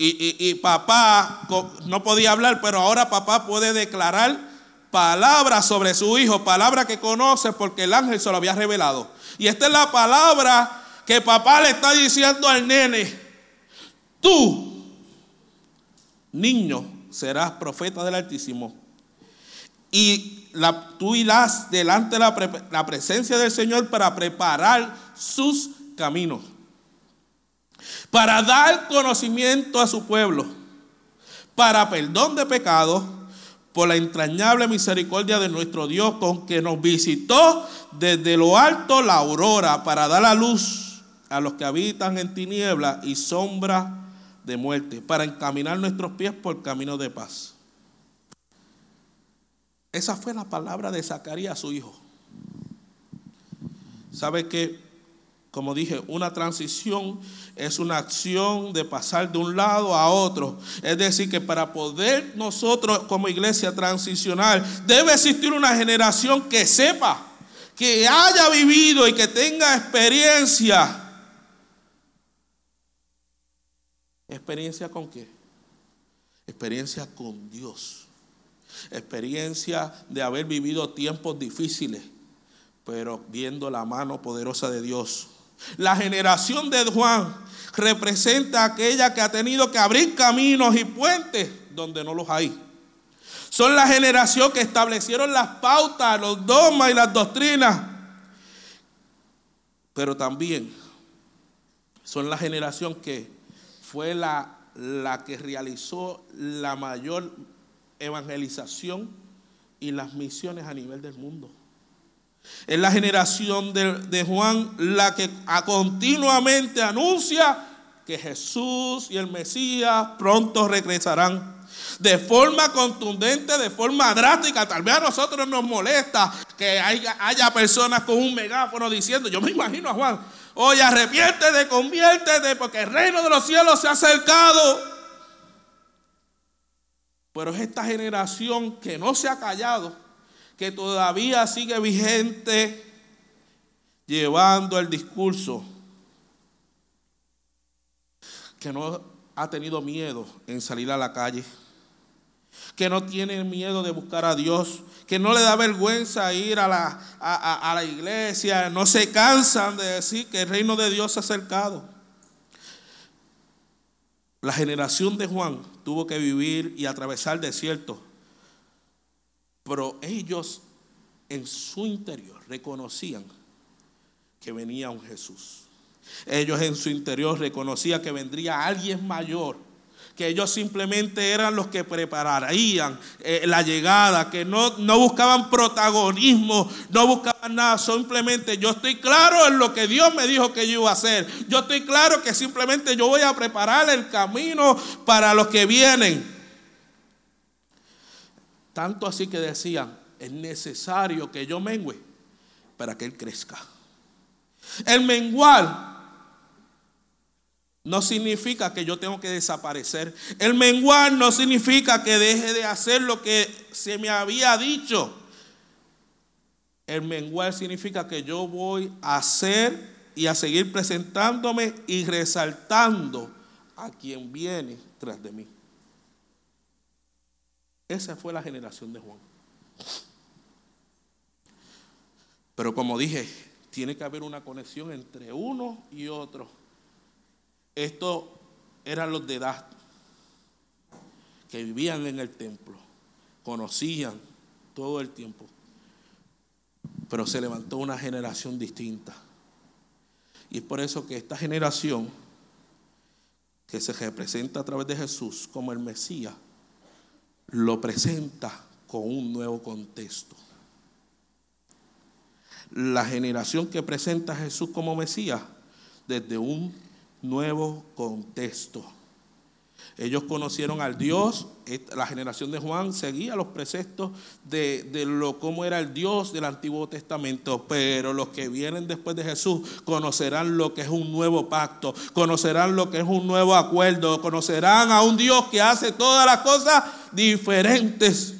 y, papá no podía hablar, pero ahora papá puede declarar palabras sobre su hijo, palabra que conoce porque el ángel se lo había revelado. Y esta es la palabra que papá le está diciendo al nene. Tú, niño, serás profeta del Altísimo. Y tú irás delante de la, la presencia del Señor para preparar sus caminos para dar conocimiento a su pueblo, para perdón de pecados, por la entrañable misericordia de nuestro Dios con que nos visitó desde lo alto la aurora, para dar la luz a los que habitan en tinieblas y sombra de muerte, para encaminar nuestros pies por camino de paz. Esa fue la palabra de Zacarías, su hijo. ¿Sabe que como dije, una transición es una acción de pasar de un lado a otro. Es decir, que para poder nosotros como iglesia transicionar, debe existir una generación que sepa, que haya vivido y que tenga experiencia. ¿Experiencia con qué? Experiencia con Dios. Experiencia de haber vivido tiempos difíciles, pero viendo la mano poderosa de Dios la generación de Juan representa aquella que ha tenido que abrir caminos y puentes donde no los hay. Son la generación que establecieron las pautas, los dogmas y las doctrinas. pero también son la generación que fue la, la que realizó la mayor evangelización y las misiones a nivel del mundo. Es la generación de, Juan la que continuamente anuncia que Jesús y el Mesías pronto regresarán. De forma contundente, de forma drástica. Tal vez a nosotros nos molesta que haya, haya personas con un megáfono diciendo, yo me imagino a Juan, oye, arrepiéntete, conviértete, porque el reino de los cielos se ha acercado. Pero es esta generación que no se ha callado que todavía sigue vigente llevando el discurso, que no ha tenido miedo en salir a la calle, que no tiene miedo de buscar a Dios, que no le da vergüenza ir a la, a, la iglesia, no se cansan de decir que el reino de Dios se ha acercado. La generación de Juan tuvo que vivir y atravesar desiertos pero ellos en su interior reconocían que venía un Jesús. Ellos en su interior reconocían que vendría alguien mayor que ellos simplemente eran los que prepararían eh, la llegada, que no, no buscaban protagonismo, no buscaban nada, simplemente yo estoy claro en lo que Dios me dijo que yo iba a hacer. Yo estoy claro que simplemente yo voy a preparar el camino para los que vienen. Tanto así que decían, es necesario que yo mengüe para que Él crezca. El mengual no significa que yo tengo que desaparecer. El mengual no significa que deje de hacer lo que se me había dicho. El mengual significa que yo voy a hacer y a seguir presentándome y resaltando a quien viene tras de mí. Esa fue la generación de Juan. Pero como dije, tiene que haber una conexión entre uno y otro. Estos eran los de edad que vivían en el templo, conocían todo el tiempo. Pero se levantó una generación distinta. Y es por eso que esta generación que se representa a través de Jesús como el Mesías, lo presenta con un nuevo contexto. La generación que presenta a Jesús como Mesías desde un nuevo contexto. Ellos conocieron al Dios, la generación de Juan seguía los preceptos de, lo cómo era el Dios del Antiguo Testamento, pero los que vienen después de Jesús conocerán lo que es un nuevo pacto, conocerán lo que es un nuevo acuerdo, conocerán a un Dios que hace todas las cosas diferentes.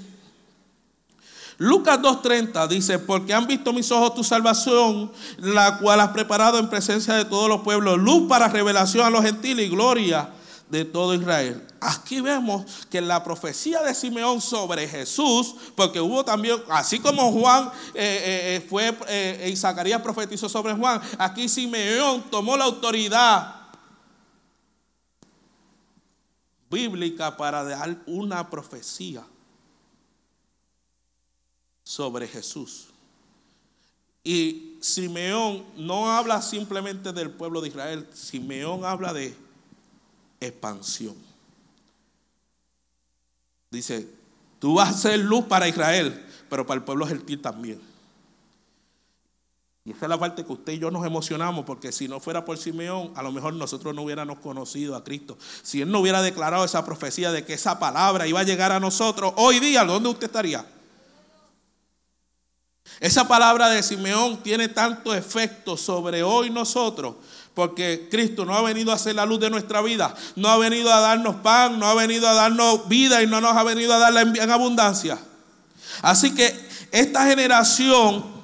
Lucas 2.30 dice, porque han visto mis ojos tu salvación, la cual has preparado en presencia de todos los pueblos, luz para revelación a los gentiles y gloria de todo Israel. Aquí vemos que la profecía de Simeón sobre Jesús, porque hubo también, así como Juan eh, eh, eh, fue y Zacarías profetizó sobre Juan, aquí Simeón tomó la autoridad bíblica para dar una profecía sobre Jesús. Y Simeón no habla simplemente del pueblo de Israel, Simeón habla de expansión. Dice, tú vas a ser luz para Israel, pero para el pueblo gentil también. Y esa es la parte que usted y yo nos emocionamos, porque si no fuera por Simeón, a lo mejor nosotros no hubiéramos conocido a Cristo. Si él no hubiera declarado esa profecía de que esa palabra iba a llegar a nosotros, hoy día, ¿dónde usted estaría? Esa palabra de Simeón tiene tanto efecto sobre hoy nosotros, porque Cristo no ha venido a ser la luz de nuestra vida, no ha venido a darnos pan, no ha venido a darnos vida y no nos ha venido a darla en abundancia. Así que esta generación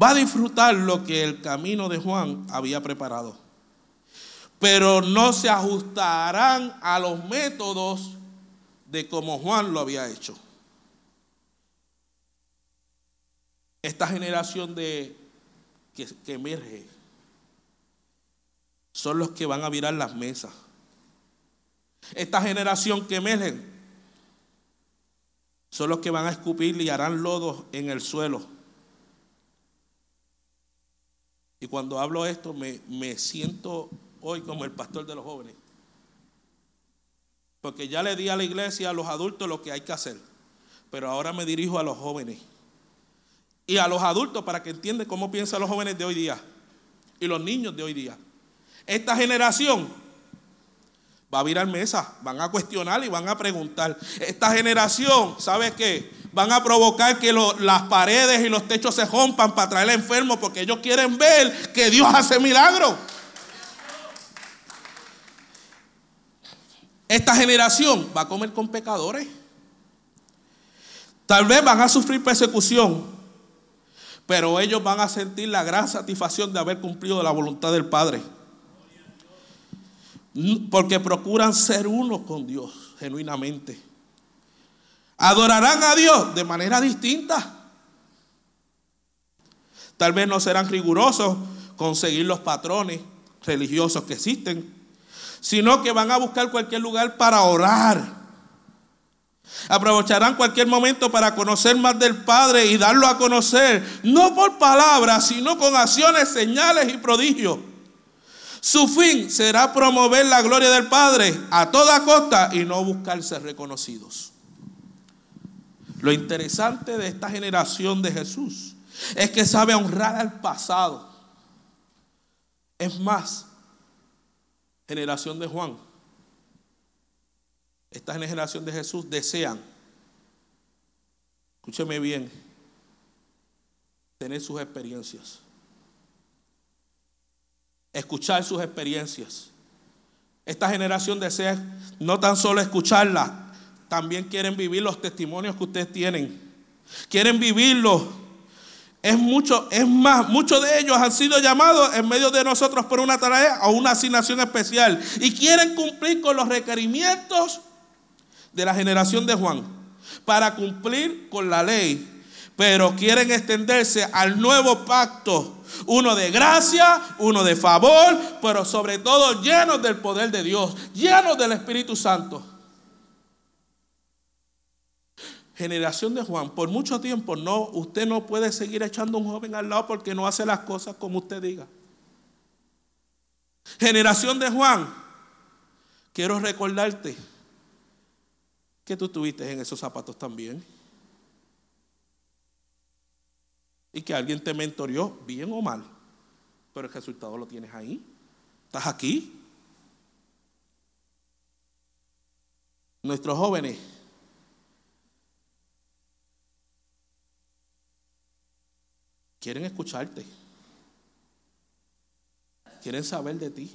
va a disfrutar lo que el camino de Juan había preparado. Pero no se ajustarán a los métodos de como Juan lo había hecho. Esta generación de que, emerge son los que van a virar las mesas. Esta generación que emerge son los que van a escupir y harán lodos en el suelo Y cuando hablo esto me, me siento hoy como el pastor de los jóvenes. Porque ya le di a la iglesia, a los adultos, lo que hay que hacer. Pero ahora me dirijo a los jóvenes. Y a los adultos para que entiendan cómo piensan los jóvenes de hoy día. Y los niños de hoy día. Esta generación va a virar mesa, van a cuestionar y van a preguntar. Esta generación, ¿sabe qué? Van a provocar que las paredes y los techos se rompan para traer enfermos porque ellos quieren ver que Dios hace milagros. Esta generación va a comer con pecadores. Tal vez van a sufrir persecución, pero ellos van a sentir la gran satisfacción de haber cumplido la voluntad del Padre. Porque procuran ser uno con Dios genuinamente. Adorarán a Dios de manera distinta. Tal vez no serán rigurosos con seguir los patrones religiosos que existen, sino que van a buscar cualquier lugar para orar. Aprovecharán cualquier momento para conocer más del Padre y darlo a conocer, no por palabras, sino con acciones, señales y prodigios. Su fin será promover la gloria del Padre a toda costa y no buscar ser reconocidos. Lo interesante de esta generación de Jesús es que sabe honrar al pasado. Es más, generación de Juan, esta generación de Jesús desean, escúcheme bien, tener sus experiencias escuchar sus experiencias. Esta generación desea no tan solo escucharla, también quieren vivir los testimonios que ustedes tienen. Quieren vivirlos. Es mucho, es más, muchos de ellos han sido llamados en medio de nosotros por una tarea o una asignación especial y quieren cumplir con los requerimientos de la generación de Juan para cumplir con la ley, pero quieren extenderse al nuevo pacto uno de gracia, uno de favor, pero sobre todo llenos del poder de Dios, llenos del Espíritu Santo. Generación de Juan, por mucho tiempo no, usted no puede seguir echando a un joven al lado porque no hace las cosas como usted diga. Generación de Juan, quiero recordarte que tú estuviste en esos zapatos también. Y que alguien te mentorió, bien o mal, pero el resultado lo tienes ahí. Estás aquí. Nuestros jóvenes quieren escucharte, quieren saber de ti,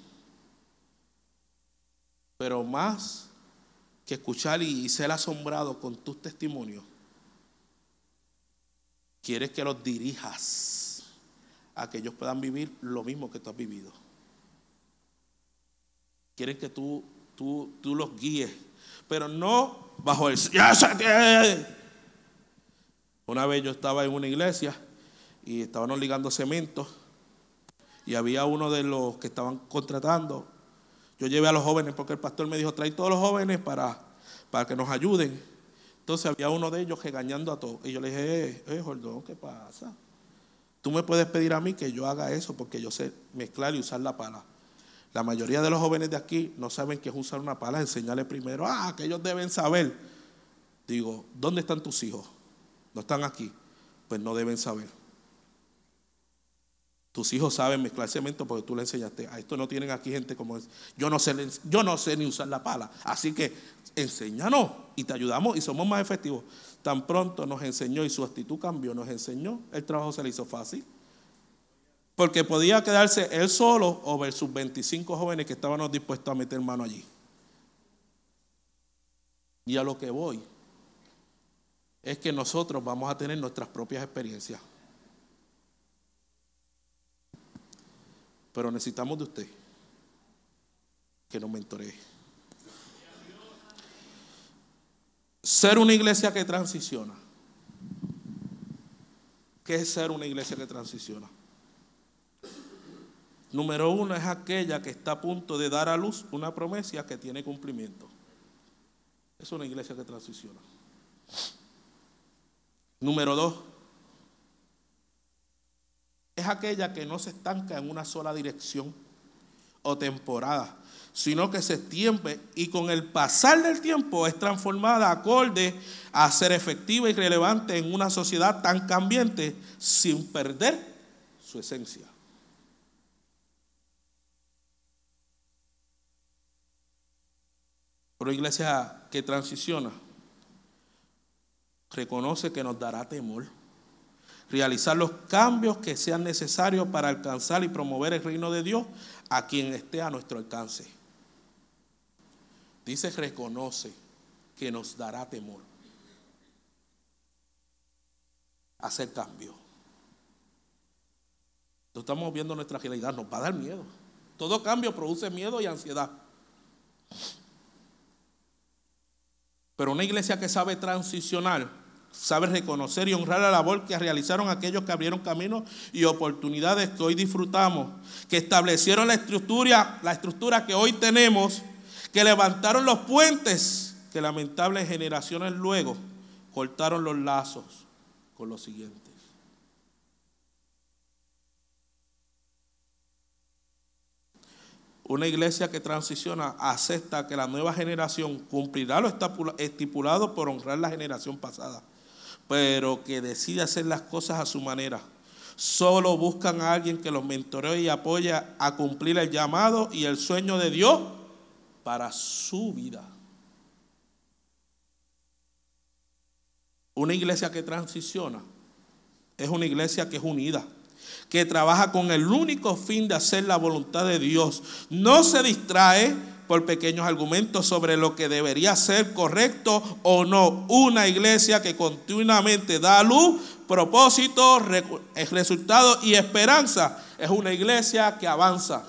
pero más que escuchar y ser asombrado con tus testimonios quieres que los dirijas a que ellos puedan vivir lo mismo que tú has vivido. Quieren que tú, tú, tú los guíes, pero no bajo el... Una vez yo estaba en una iglesia y estaban ligando cemento y había uno de los que estaban contratando. Yo llevé a los jóvenes porque el pastor me dijo, trae todos los jóvenes para, para que nos ayuden. Entonces había uno de ellos regañando a todos. Y yo le dije, eh, eh, Jordón, ¿qué pasa? Tú me puedes pedir a mí que yo haga eso porque yo sé mezclar y usar la pala. La mayoría de los jóvenes de aquí no saben qué es usar una pala, enseñarles primero, ah, que ellos deben saber. Digo, ¿dónde están tus hijos? No están aquí. Pues no deben saber. Tus hijos saben mezclar cemento porque tú le enseñaste. A esto no tienen aquí gente como es. Yo no sé, yo no sé ni usar la pala. Así que enséñanos y te ayudamos y somos más efectivos. Tan pronto nos enseñó y su actitud cambió, nos enseñó, el trabajo se le hizo fácil. Porque podía quedarse él solo o ver sus 25 jóvenes que estaban dispuestos a meter mano allí. Y a lo que voy es que nosotros vamos a tener nuestras propias experiencias. Pero necesitamos de usted que nos mentoree. Ser una iglesia que transiciona. ¿Qué es ser una iglesia que transiciona? Número uno es aquella que está a punto de dar a luz una promesa que tiene cumplimiento. Es una iglesia que transiciona. Número dos, es aquella que no se estanca en una sola dirección o temporada, sino que se extiende y con el pasar del tiempo es transformada acorde a ser efectiva y relevante en una sociedad tan cambiante sin perder su esencia. Una iglesia que transiciona reconoce que nos dará temor realizar los cambios que sean necesarios para alcanzar y promover el reino de Dios a quien esté a nuestro alcance. Dice, reconoce que nos dará temor hacer cambio. No estamos viendo nuestra realidad, nos va a dar miedo. Todo cambio produce miedo y ansiedad. Pero una iglesia que sabe transicionar, sabe reconocer y honrar la labor que realizaron aquellos que abrieron caminos y oportunidades que hoy disfrutamos, que establecieron la estructura, la estructura que hoy tenemos, que levantaron los puentes que lamentables generaciones luego cortaron los lazos con los siguientes. Una iglesia que transiciona acepta que la nueva generación cumplirá lo estipulado por honrar la generación pasada, pero que decide hacer las cosas a su manera. Solo buscan a alguien que los mentoree y apoye a cumplir el llamado y el sueño de Dios para su vida. Una iglesia que transiciona es una iglesia que es unida que trabaja con el único fin de hacer la voluntad de Dios. No se distrae por pequeños argumentos sobre lo que debería ser correcto o no. Una iglesia que continuamente da luz, propósito, resultado y esperanza. Es una iglesia que avanza.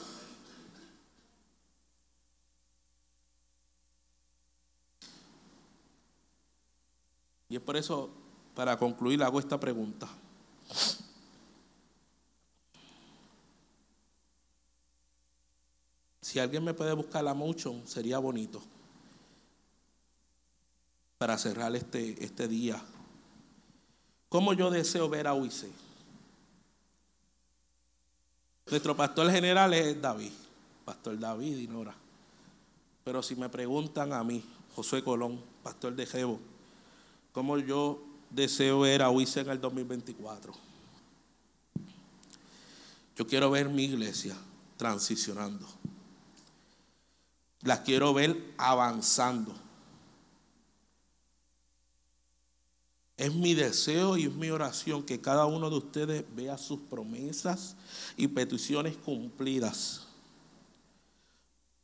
Y es por eso, para concluir, hago esta pregunta. Si alguien me puede buscar la sería bonito. Para cerrar este, este día. ¿Cómo yo deseo ver a Uise? Nuestro pastor general es David, pastor David y Nora. Pero si me preguntan a mí, José Colón, pastor de Jebo, ¿cómo yo deseo ver a Uise en el 2024? Yo quiero ver mi iglesia transicionando las quiero ver avanzando. Es mi deseo y es mi oración que cada uno de ustedes vea sus promesas y peticiones cumplidas.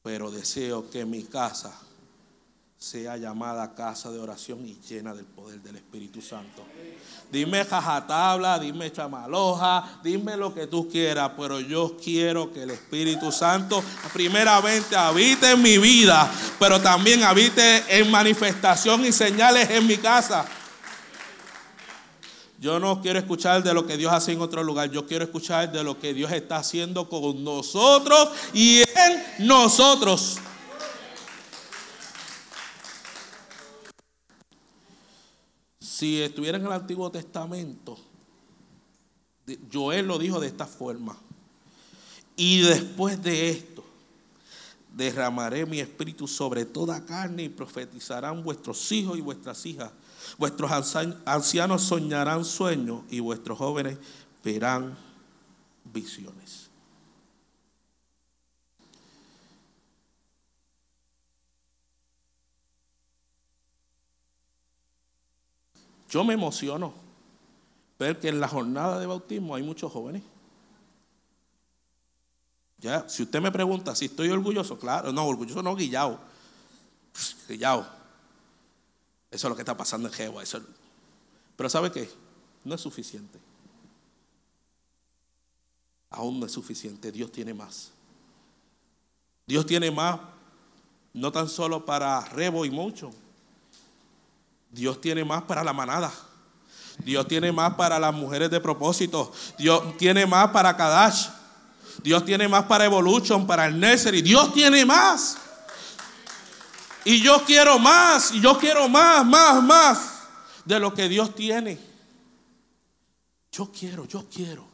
Pero deseo que mi casa sea llamada casa de oración y llena del poder del Espíritu Santo. Dime jajatabla, dime chamaloja, dime lo que tú quieras, pero yo quiero que el Espíritu Santo primeramente habite en mi vida, pero también habite en manifestación y señales en mi casa. Yo no quiero escuchar de lo que Dios hace en otro lugar, yo quiero escuchar de lo que Dios está haciendo con nosotros y en nosotros. Si estuviera en el Antiguo Testamento, Joel lo dijo de esta forma. Y después de esto, derramaré mi espíritu sobre toda carne y profetizarán vuestros hijos y vuestras hijas. Vuestros ancianos soñarán sueños y vuestros jóvenes verán visiones. Yo me emociono ver que en la jornada de bautismo hay muchos jóvenes. Ya, si usted me pregunta si estoy orgulloso, claro, no, orgulloso no, guillado. Guillado. Eso es lo que está pasando en Jehová. Pero ¿sabe qué? No es suficiente. Aún no es suficiente. Dios tiene más. Dios tiene más, no tan solo para Rebo y mucho Dios tiene más para la manada. Dios tiene más para las mujeres de propósito. Dios tiene más para Kadash. Dios tiene más para Evolution, para el Nursery. Dios tiene más. Y yo quiero más. Y yo quiero más, más, más de lo que Dios tiene. Yo quiero, yo quiero.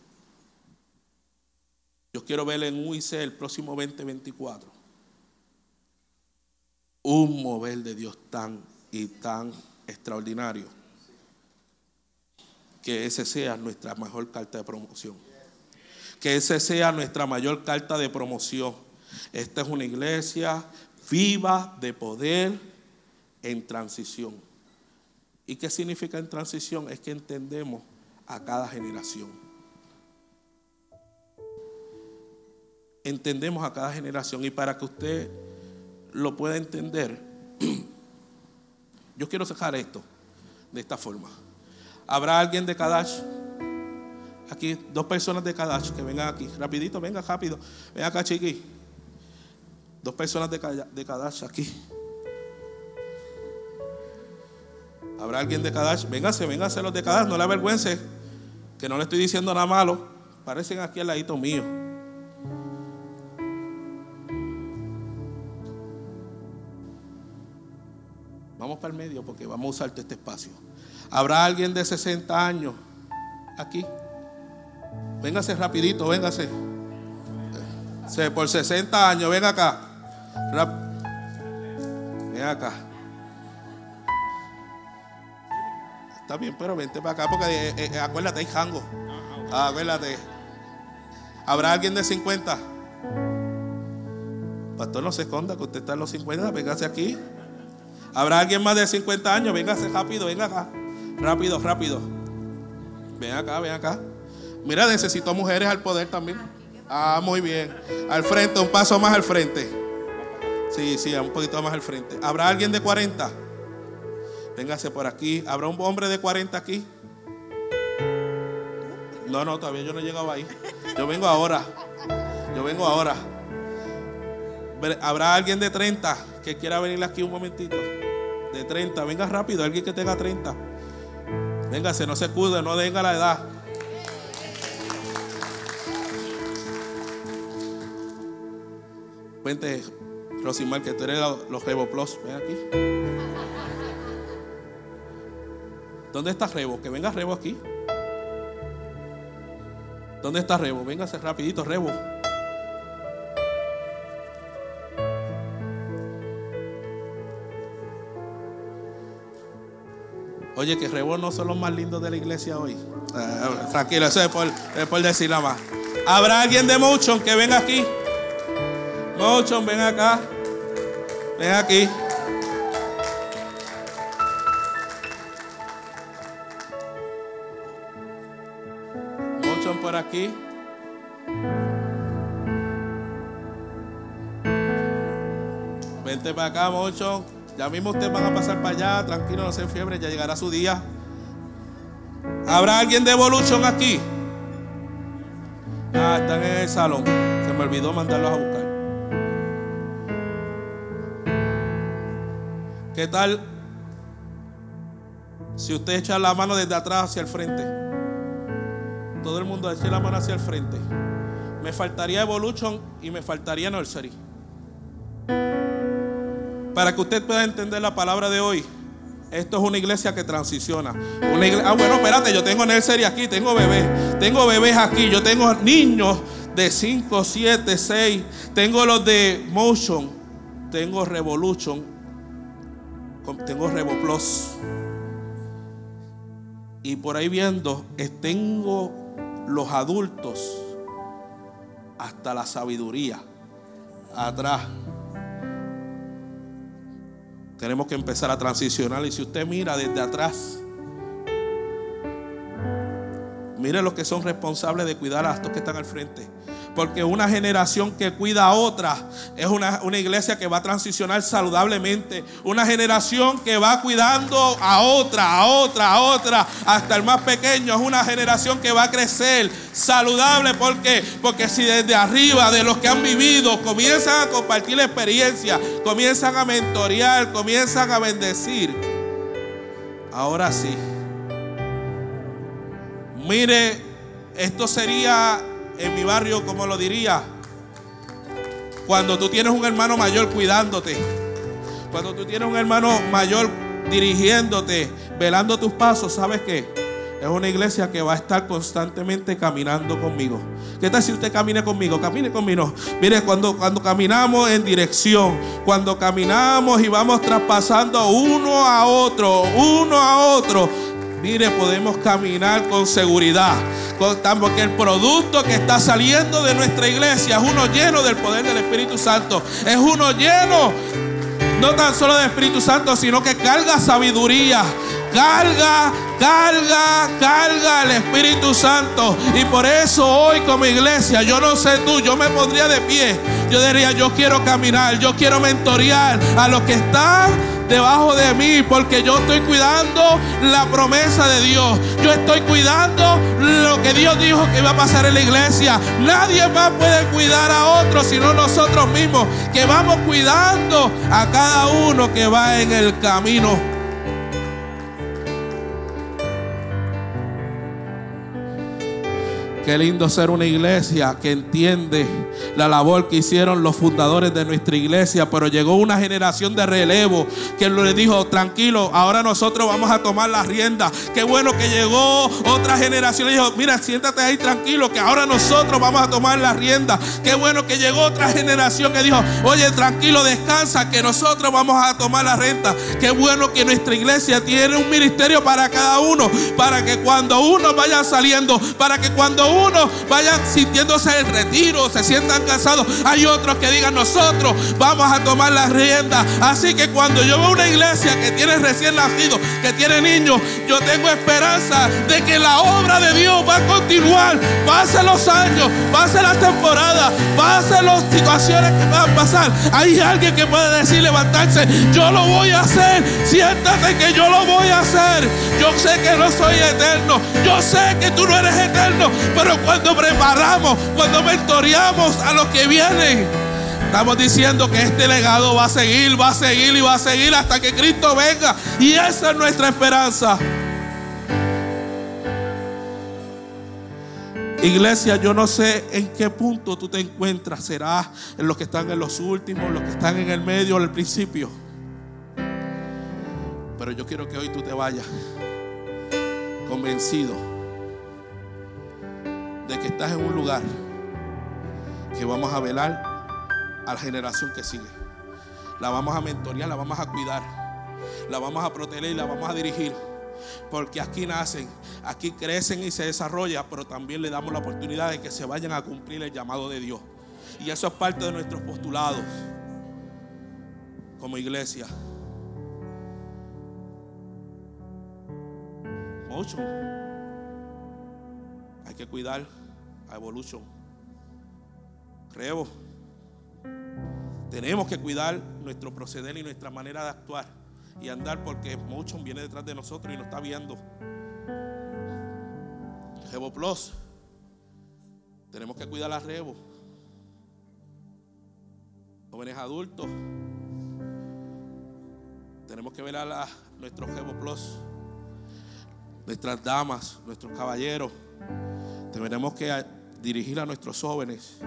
Yo quiero ver en UIC el próximo 2024 un mover de Dios tan y tan extraordinario. Que ese sea nuestra mejor carta de promoción. Que ese sea nuestra mayor carta de promoción. Esta es una iglesia viva de poder en transición. ¿Y qué significa en transición? Es que entendemos a cada generación. Entendemos a cada generación. Y para que usted lo pueda entender, yo quiero sacar esto de esta forma. ¿Habrá alguien de Kadash? Aquí, dos personas de Kadash que vengan aquí. Rapidito, venga rápido. Ven acá, chiqui. Dos personas de, Kadash aquí. ¿Habrá alguien de Kadash? Véngase, véngase los de Kadash, no le avergüence. Que no le estoy diciendo nada malo. Parecen aquí al ladito mío. Vamos para el medio porque vamos a usar este espacio. ¿Habrá alguien de 60 años aquí? Véngase rapidito, véngase. Por 60 años, ven acá. Ven acá. Está bien, pero vente para acá porque eh, eh, acuérdate, hay jango. acuérdate. ¿Habrá alguien de 50? Pastor, no se esconda que usted está en los 50, véngase aquí. ¿Habrá alguien más de 50 años? Véngase rápido, venga acá. Rápido, rápido. Ven acá, ven acá. Mira, necesito mujeres al poder también. Ah, muy bien. Al frente, un paso más al frente. Sí, sí, un poquito más al frente. ¿Habrá alguien de 40? Véngase por aquí. ¿Habrá un hombre de 40 aquí? No, no, todavía yo no he llegado ahí. Yo vengo ahora. Yo vengo ahora. ¿Habrá alguien de 30 que quiera venir aquí un momentito? De 30, venga rápido, alguien que tenga 30. Véngase, no se cuide, no venga la edad. Vente, Rosimar, que tú eres los Rebo Plus. Ven aquí. ¿Dónde está Rebo? Que venga Rebo aquí. ¿Dónde está Rebo? Véngase rapidito, Rebo. Oye, que Rebo no son los más lindos de la iglesia hoy. Eh, tranquilo, eso es por, es por decir nada más. ¿Habrá alguien de Motion que venga aquí? Motion, ven acá. Ven aquí. Motion por aquí. Vente para acá, Motion. Ya mismo ustedes van a pasar para allá, tranquilo, no se fiebre, ya llegará su día. ¿Habrá alguien de Evolution aquí? Ah, están en el salón. Se me olvidó mandarlos a buscar. ¿Qué tal si usted echa la mano desde atrás hacia el frente? Todo el mundo eche la mano hacia el frente. Me faltaría Evolution y me faltaría Nursery. Para que usted pueda entender la palabra de hoy, esto es una iglesia que transiciona. ah, bueno, espérate, yo tengo Nursery aquí, tengo bebés, tengo bebés aquí, yo tengo niños de 5, 7, 6, tengo los de Motion, tengo Revolution, tengo RevoPlus. Y por ahí viendo, tengo los adultos hasta la sabiduría atrás. Tenemos que empezar a transicionar. Y si usted mira desde atrás, mire los que son responsables de cuidar a estos que están al frente. Porque una generación que cuida a otra es una, una, iglesia que va a transicionar saludablemente. Una generación que va cuidando a otra, a otra, a otra, hasta el más pequeño. Es una generación que va a crecer saludable. ¿Por qué? Porque si desde arriba, de los que han vivido, comienzan a compartir la experiencia, comienzan a mentorear, comienzan a bendecir. Ahora sí. Mire, esto sería en mi barrio, como lo diría, cuando tú tienes un hermano mayor cuidándote, cuando tú tienes un hermano mayor dirigiéndote, velando tus pasos, ¿sabes qué? es una iglesia que va a estar constantemente caminando conmigo. ¿Qué tal si usted camine conmigo? Camine conmigo. Mire, cuando, cuando caminamos en dirección, cuando caminamos y vamos traspasando uno a otro, uno a otro, mire, podemos caminar con seguridad. Porque el producto que está saliendo de nuestra iglesia es uno lleno del poder del Espíritu Santo. Es uno lleno no tan solo del Espíritu Santo, sino que carga sabiduría, carga, carga, carga el Espíritu Santo. Y por eso hoy como iglesia, yo no sé tú, yo me pondría de pie. Yo diría, yo quiero caminar, yo quiero mentorear a los que están debajo de mí, porque yo estoy cuidando la promesa de Dios. Yo estoy cuidando lo que Dios dijo que iba a pasar en la iglesia. Nadie más puede cuidar a otros sino nosotros mismos, que vamos cuidando a cada uno que va en el camino. Qué lindo ser una iglesia que entiende la labor que hicieron los fundadores de nuestra iglesia, pero llegó una generación de relevo que le dijo, tranquilo, ahora nosotros vamos a tomar la rienda. Qué bueno que llegó otra generación y dijo, mira, siéntate ahí tranquilo, que ahora nosotros vamos a tomar la rienda. Qué bueno que llegó otra generación que dijo, oye, tranquilo, descansa, que nosotros vamos a tomar la renta. Qué bueno que nuestra iglesia tiene un ministerio para cada uno, para que cuando uno vaya saliendo, para que cuando uno vayan sintiéndose el retiro, se sientan cansados. Hay otros que digan, nosotros vamos a tomar la rienda. Así que cuando yo veo una iglesia que tiene recién nacido, que tiene niños, yo tengo esperanza de que la obra de Dios va a continuar. Pase los años, pase la temporada, pase las situaciones que van a pasar. Hay alguien que puede decir, levantarse, yo lo voy a hacer. Siéntate que yo lo voy a hacer. Yo sé que no soy eterno. Yo sé que tú no eres eterno. Pero cuando preparamos, cuando mentoreamos a los que vienen, estamos diciendo que este legado va a seguir, va a seguir y va a seguir hasta que Cristo venga. Y esa es nuestra esperanza. Iglesia, yo no sé en qué punto tú te encuentras. Será en los que están en los últimos, los que están en el medio o el principio. Pero yo quiero que hoy tú te vayas convencido de que estás en un lugar que vamos a velar a la generación que sigue. La vamos a mentorear, la vamos a cuidar, la vamos a proteger y la vamos a dirigir. Porque aquí nacen, aquí crecen y se desarrollan, pero también le damos la oportunidad de que se vayan a cumplir el llamado de Dios. Y eso es parte de nuestros postulados como iglesia. Mucho. Hay que cuidar a Evolution. Revo. Tenemos que cuidar nuestro proceder y nuestra manera de actuar y andar porque mucho viene detrás de nosotros y nos está viendo. Revo Plus. Tenemos que cuidar a Revo. Jóvenes adultos. Tenemos que ver a nuestros Revo Plus. Nuestras damas, nuestros caballeros. Tenemos que dirigir a nuestros jóvenes,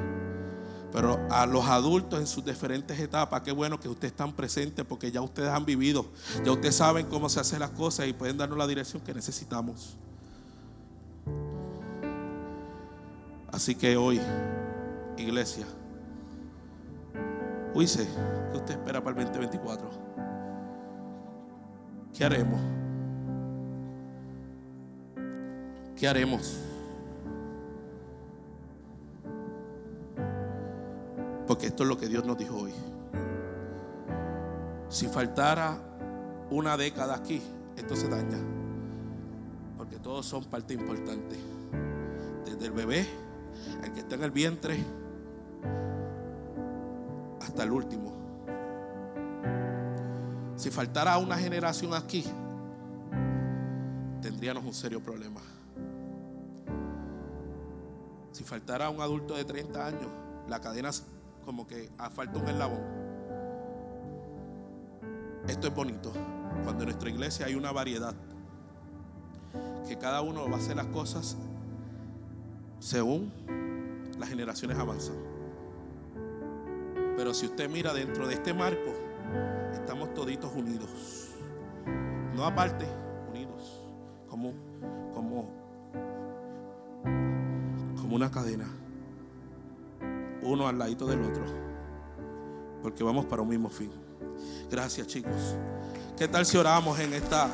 pero a los adultos en sus diferentes etapas, qué bueno que ustedes están presentes porque ya ustedes han vivido, ya ustedes saben cómo se hacen las cosas y pueden darnos la dirección que necesitamos. Así que hoy, iglesia, Uise, ¿qué usted espera para el 2024? ¿Qué haremos? ¿Qué haremos? Porque esto es lo que Dios nos dijo hoy. Si faltara una década aquí, esto se daña. Porque todos son parte importante. Desde el bebé, el que está en el vientre, hasta el último. Si faltara una generación aquí, tendríamos un serio problema. Si faltara un adulto de 30 años, la cadena como que falta un eslabón. Esto es bonito. Cuando en nuestra iglesia hay una variedad. Que cada uno va a hacer las cosas según las generaciones avanzan. Pero si usted mira dentro de este marco, estamos toditos unidos. No aparte, unidos como, como, como una cadena. Uno al ladito del otro. Porque vamos para un mismo fin. Gracias chicos. ¿Qué tal si oramos en esta...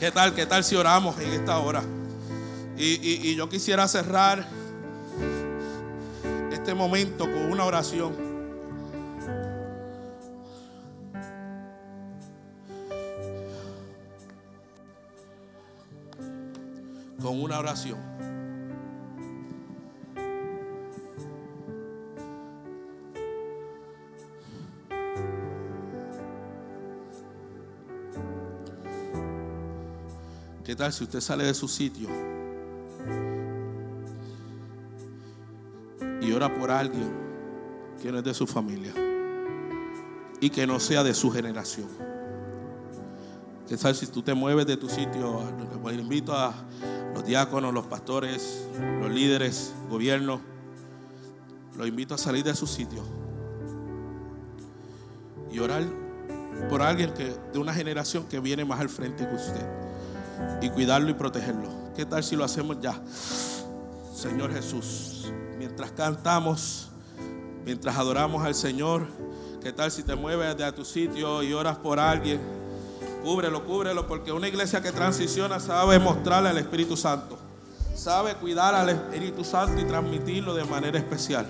¿Qué tal? ¿Qué tal si oramos en esta hora? Y, y yo quisiera cerrar este momento con una oración. Con una oración. ¿Qué tal si usted sale de su sitio y ora por alguien que no es de su familia y que no sea de su generación? ¿Qué tal si tú te mueves de tu sitio? Pues invito a los diáconos, los pastores, los líderes, gobierno, los invito a salir de su sitio y orar por alguien que, de una generación que viene más al frente que usted y cuidarlo y protegerlo. ¿Qué tal si lo hacemos ya? Señor Jesús, mientras cantamos, mientras adoramos al Señor, ¿qué tal si te mueves de tu sitio y oras por alguien? Cúbrelo, cúbrelo, porque una iglesia que transiciona sabe mostrarle al Espíritu Santo, sabe cuidar al Espíritu Santo y transmitirlo de manera especial.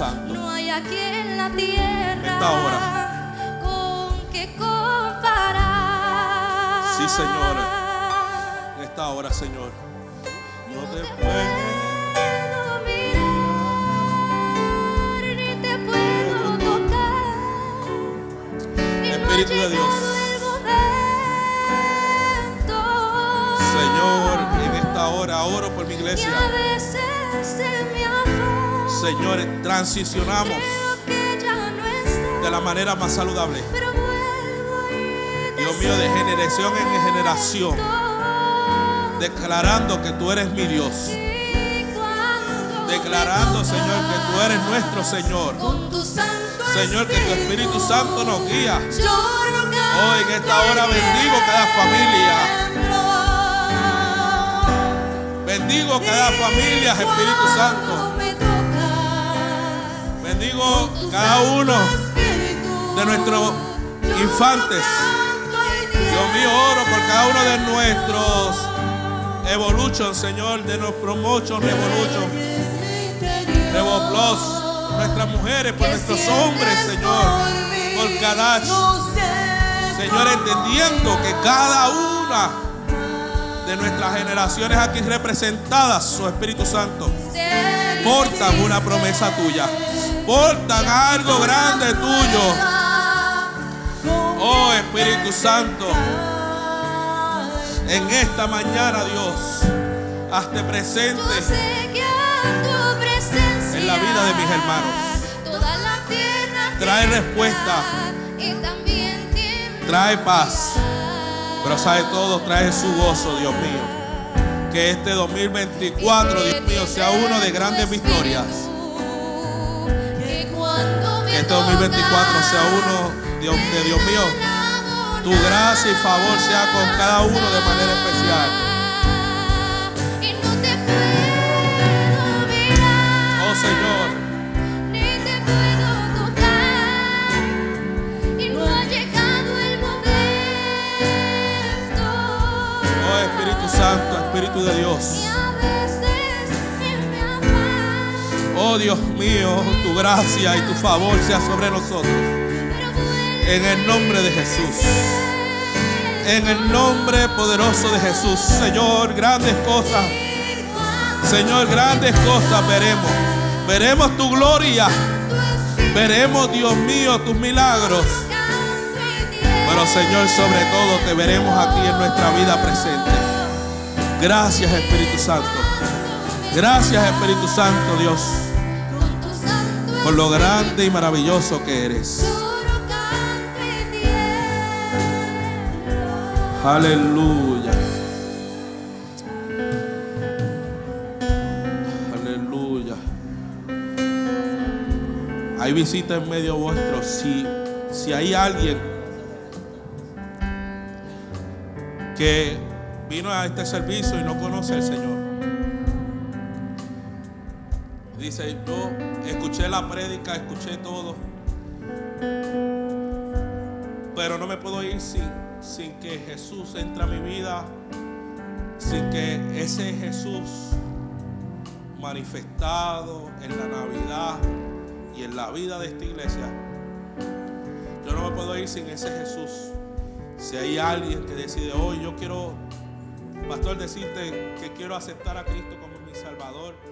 No hay aquí en la tierra con que comparar. Sí, Señor. En esta hora, Señor. No te puedo mirar, ni te puedo tocar. Espíritu de Dios. Señor, en esta hora oro por mi iglesia. Señor, transicionamos de la manera más saludable. Dios mío, de generación en generación, declarando que tú eres mi Dios. Declarando, Señor, que tú eres nuestro Señor. Señor, que tu Espíritu Santo nos guía. Hoy en esta hora bendigo cada familia. Bendigo cada familia, Espíritu Santo bendigo cada uno de nuestros infantes. Dios mío, oro por cada uno de nuestros Evolution, Señor, de nuestros Promotion, Revolution, Revo Plus, nuestras mujeres, por nuestros hombres, Señor, por cada Señor, entendiendo que cada una de nuestras generaciones aquí representadas, su Espíritu Santo, portan una promesa tuya portan algo grande tuyo. Oh Espíritu Santo, en esta mañana Dios, hazte presente en la vida de mis hermanos. Trae respuesta, trae paz, pero sabe todo, trae su gozo, Dios mío. Que este 2024, Dios mío, sea uno de grandes victorias este 2024 sea uno, Dios, de Dios mío, tu gracia y favor sea con cada uno de manera especial. Oh Señor. Oh Espíritu Santo, Espíritu de Dios. Dios mío, tu gracia y tu favor sea sobre nosotros. En el nombre de Jesús. En el nombre poderoso de Jesús, Señor, grandes cosas. Señor, grandes cosas veremos. Veremos tu gloria. Veremos, Dios mío, tus milagros. Pero Señor, sobre todo te veremos aquí en nuestra vida presente. Gracias Espíritu Santo. Gracias Espíritu Santo, Dios, por lo grande y maravilloso que eres. Aleluya. Aleluya. Hay visita en medio vuestro. Si, si hay alguien que vino a este servicio y no conoce al Señor. Dice, yo escuché la prédica, escuché todo, pero no me puedo ir sin, sin que Jesús entre a mi vida, sin que ese Jesús manifestado en la Navidad y en la vida de esta iglesia, yo no me puedo ir sin ese Jesús. Si hay alguien que decide hoy, yo quiero, pastor, decirte que quiero aceptar a Cristo como mi Salvador.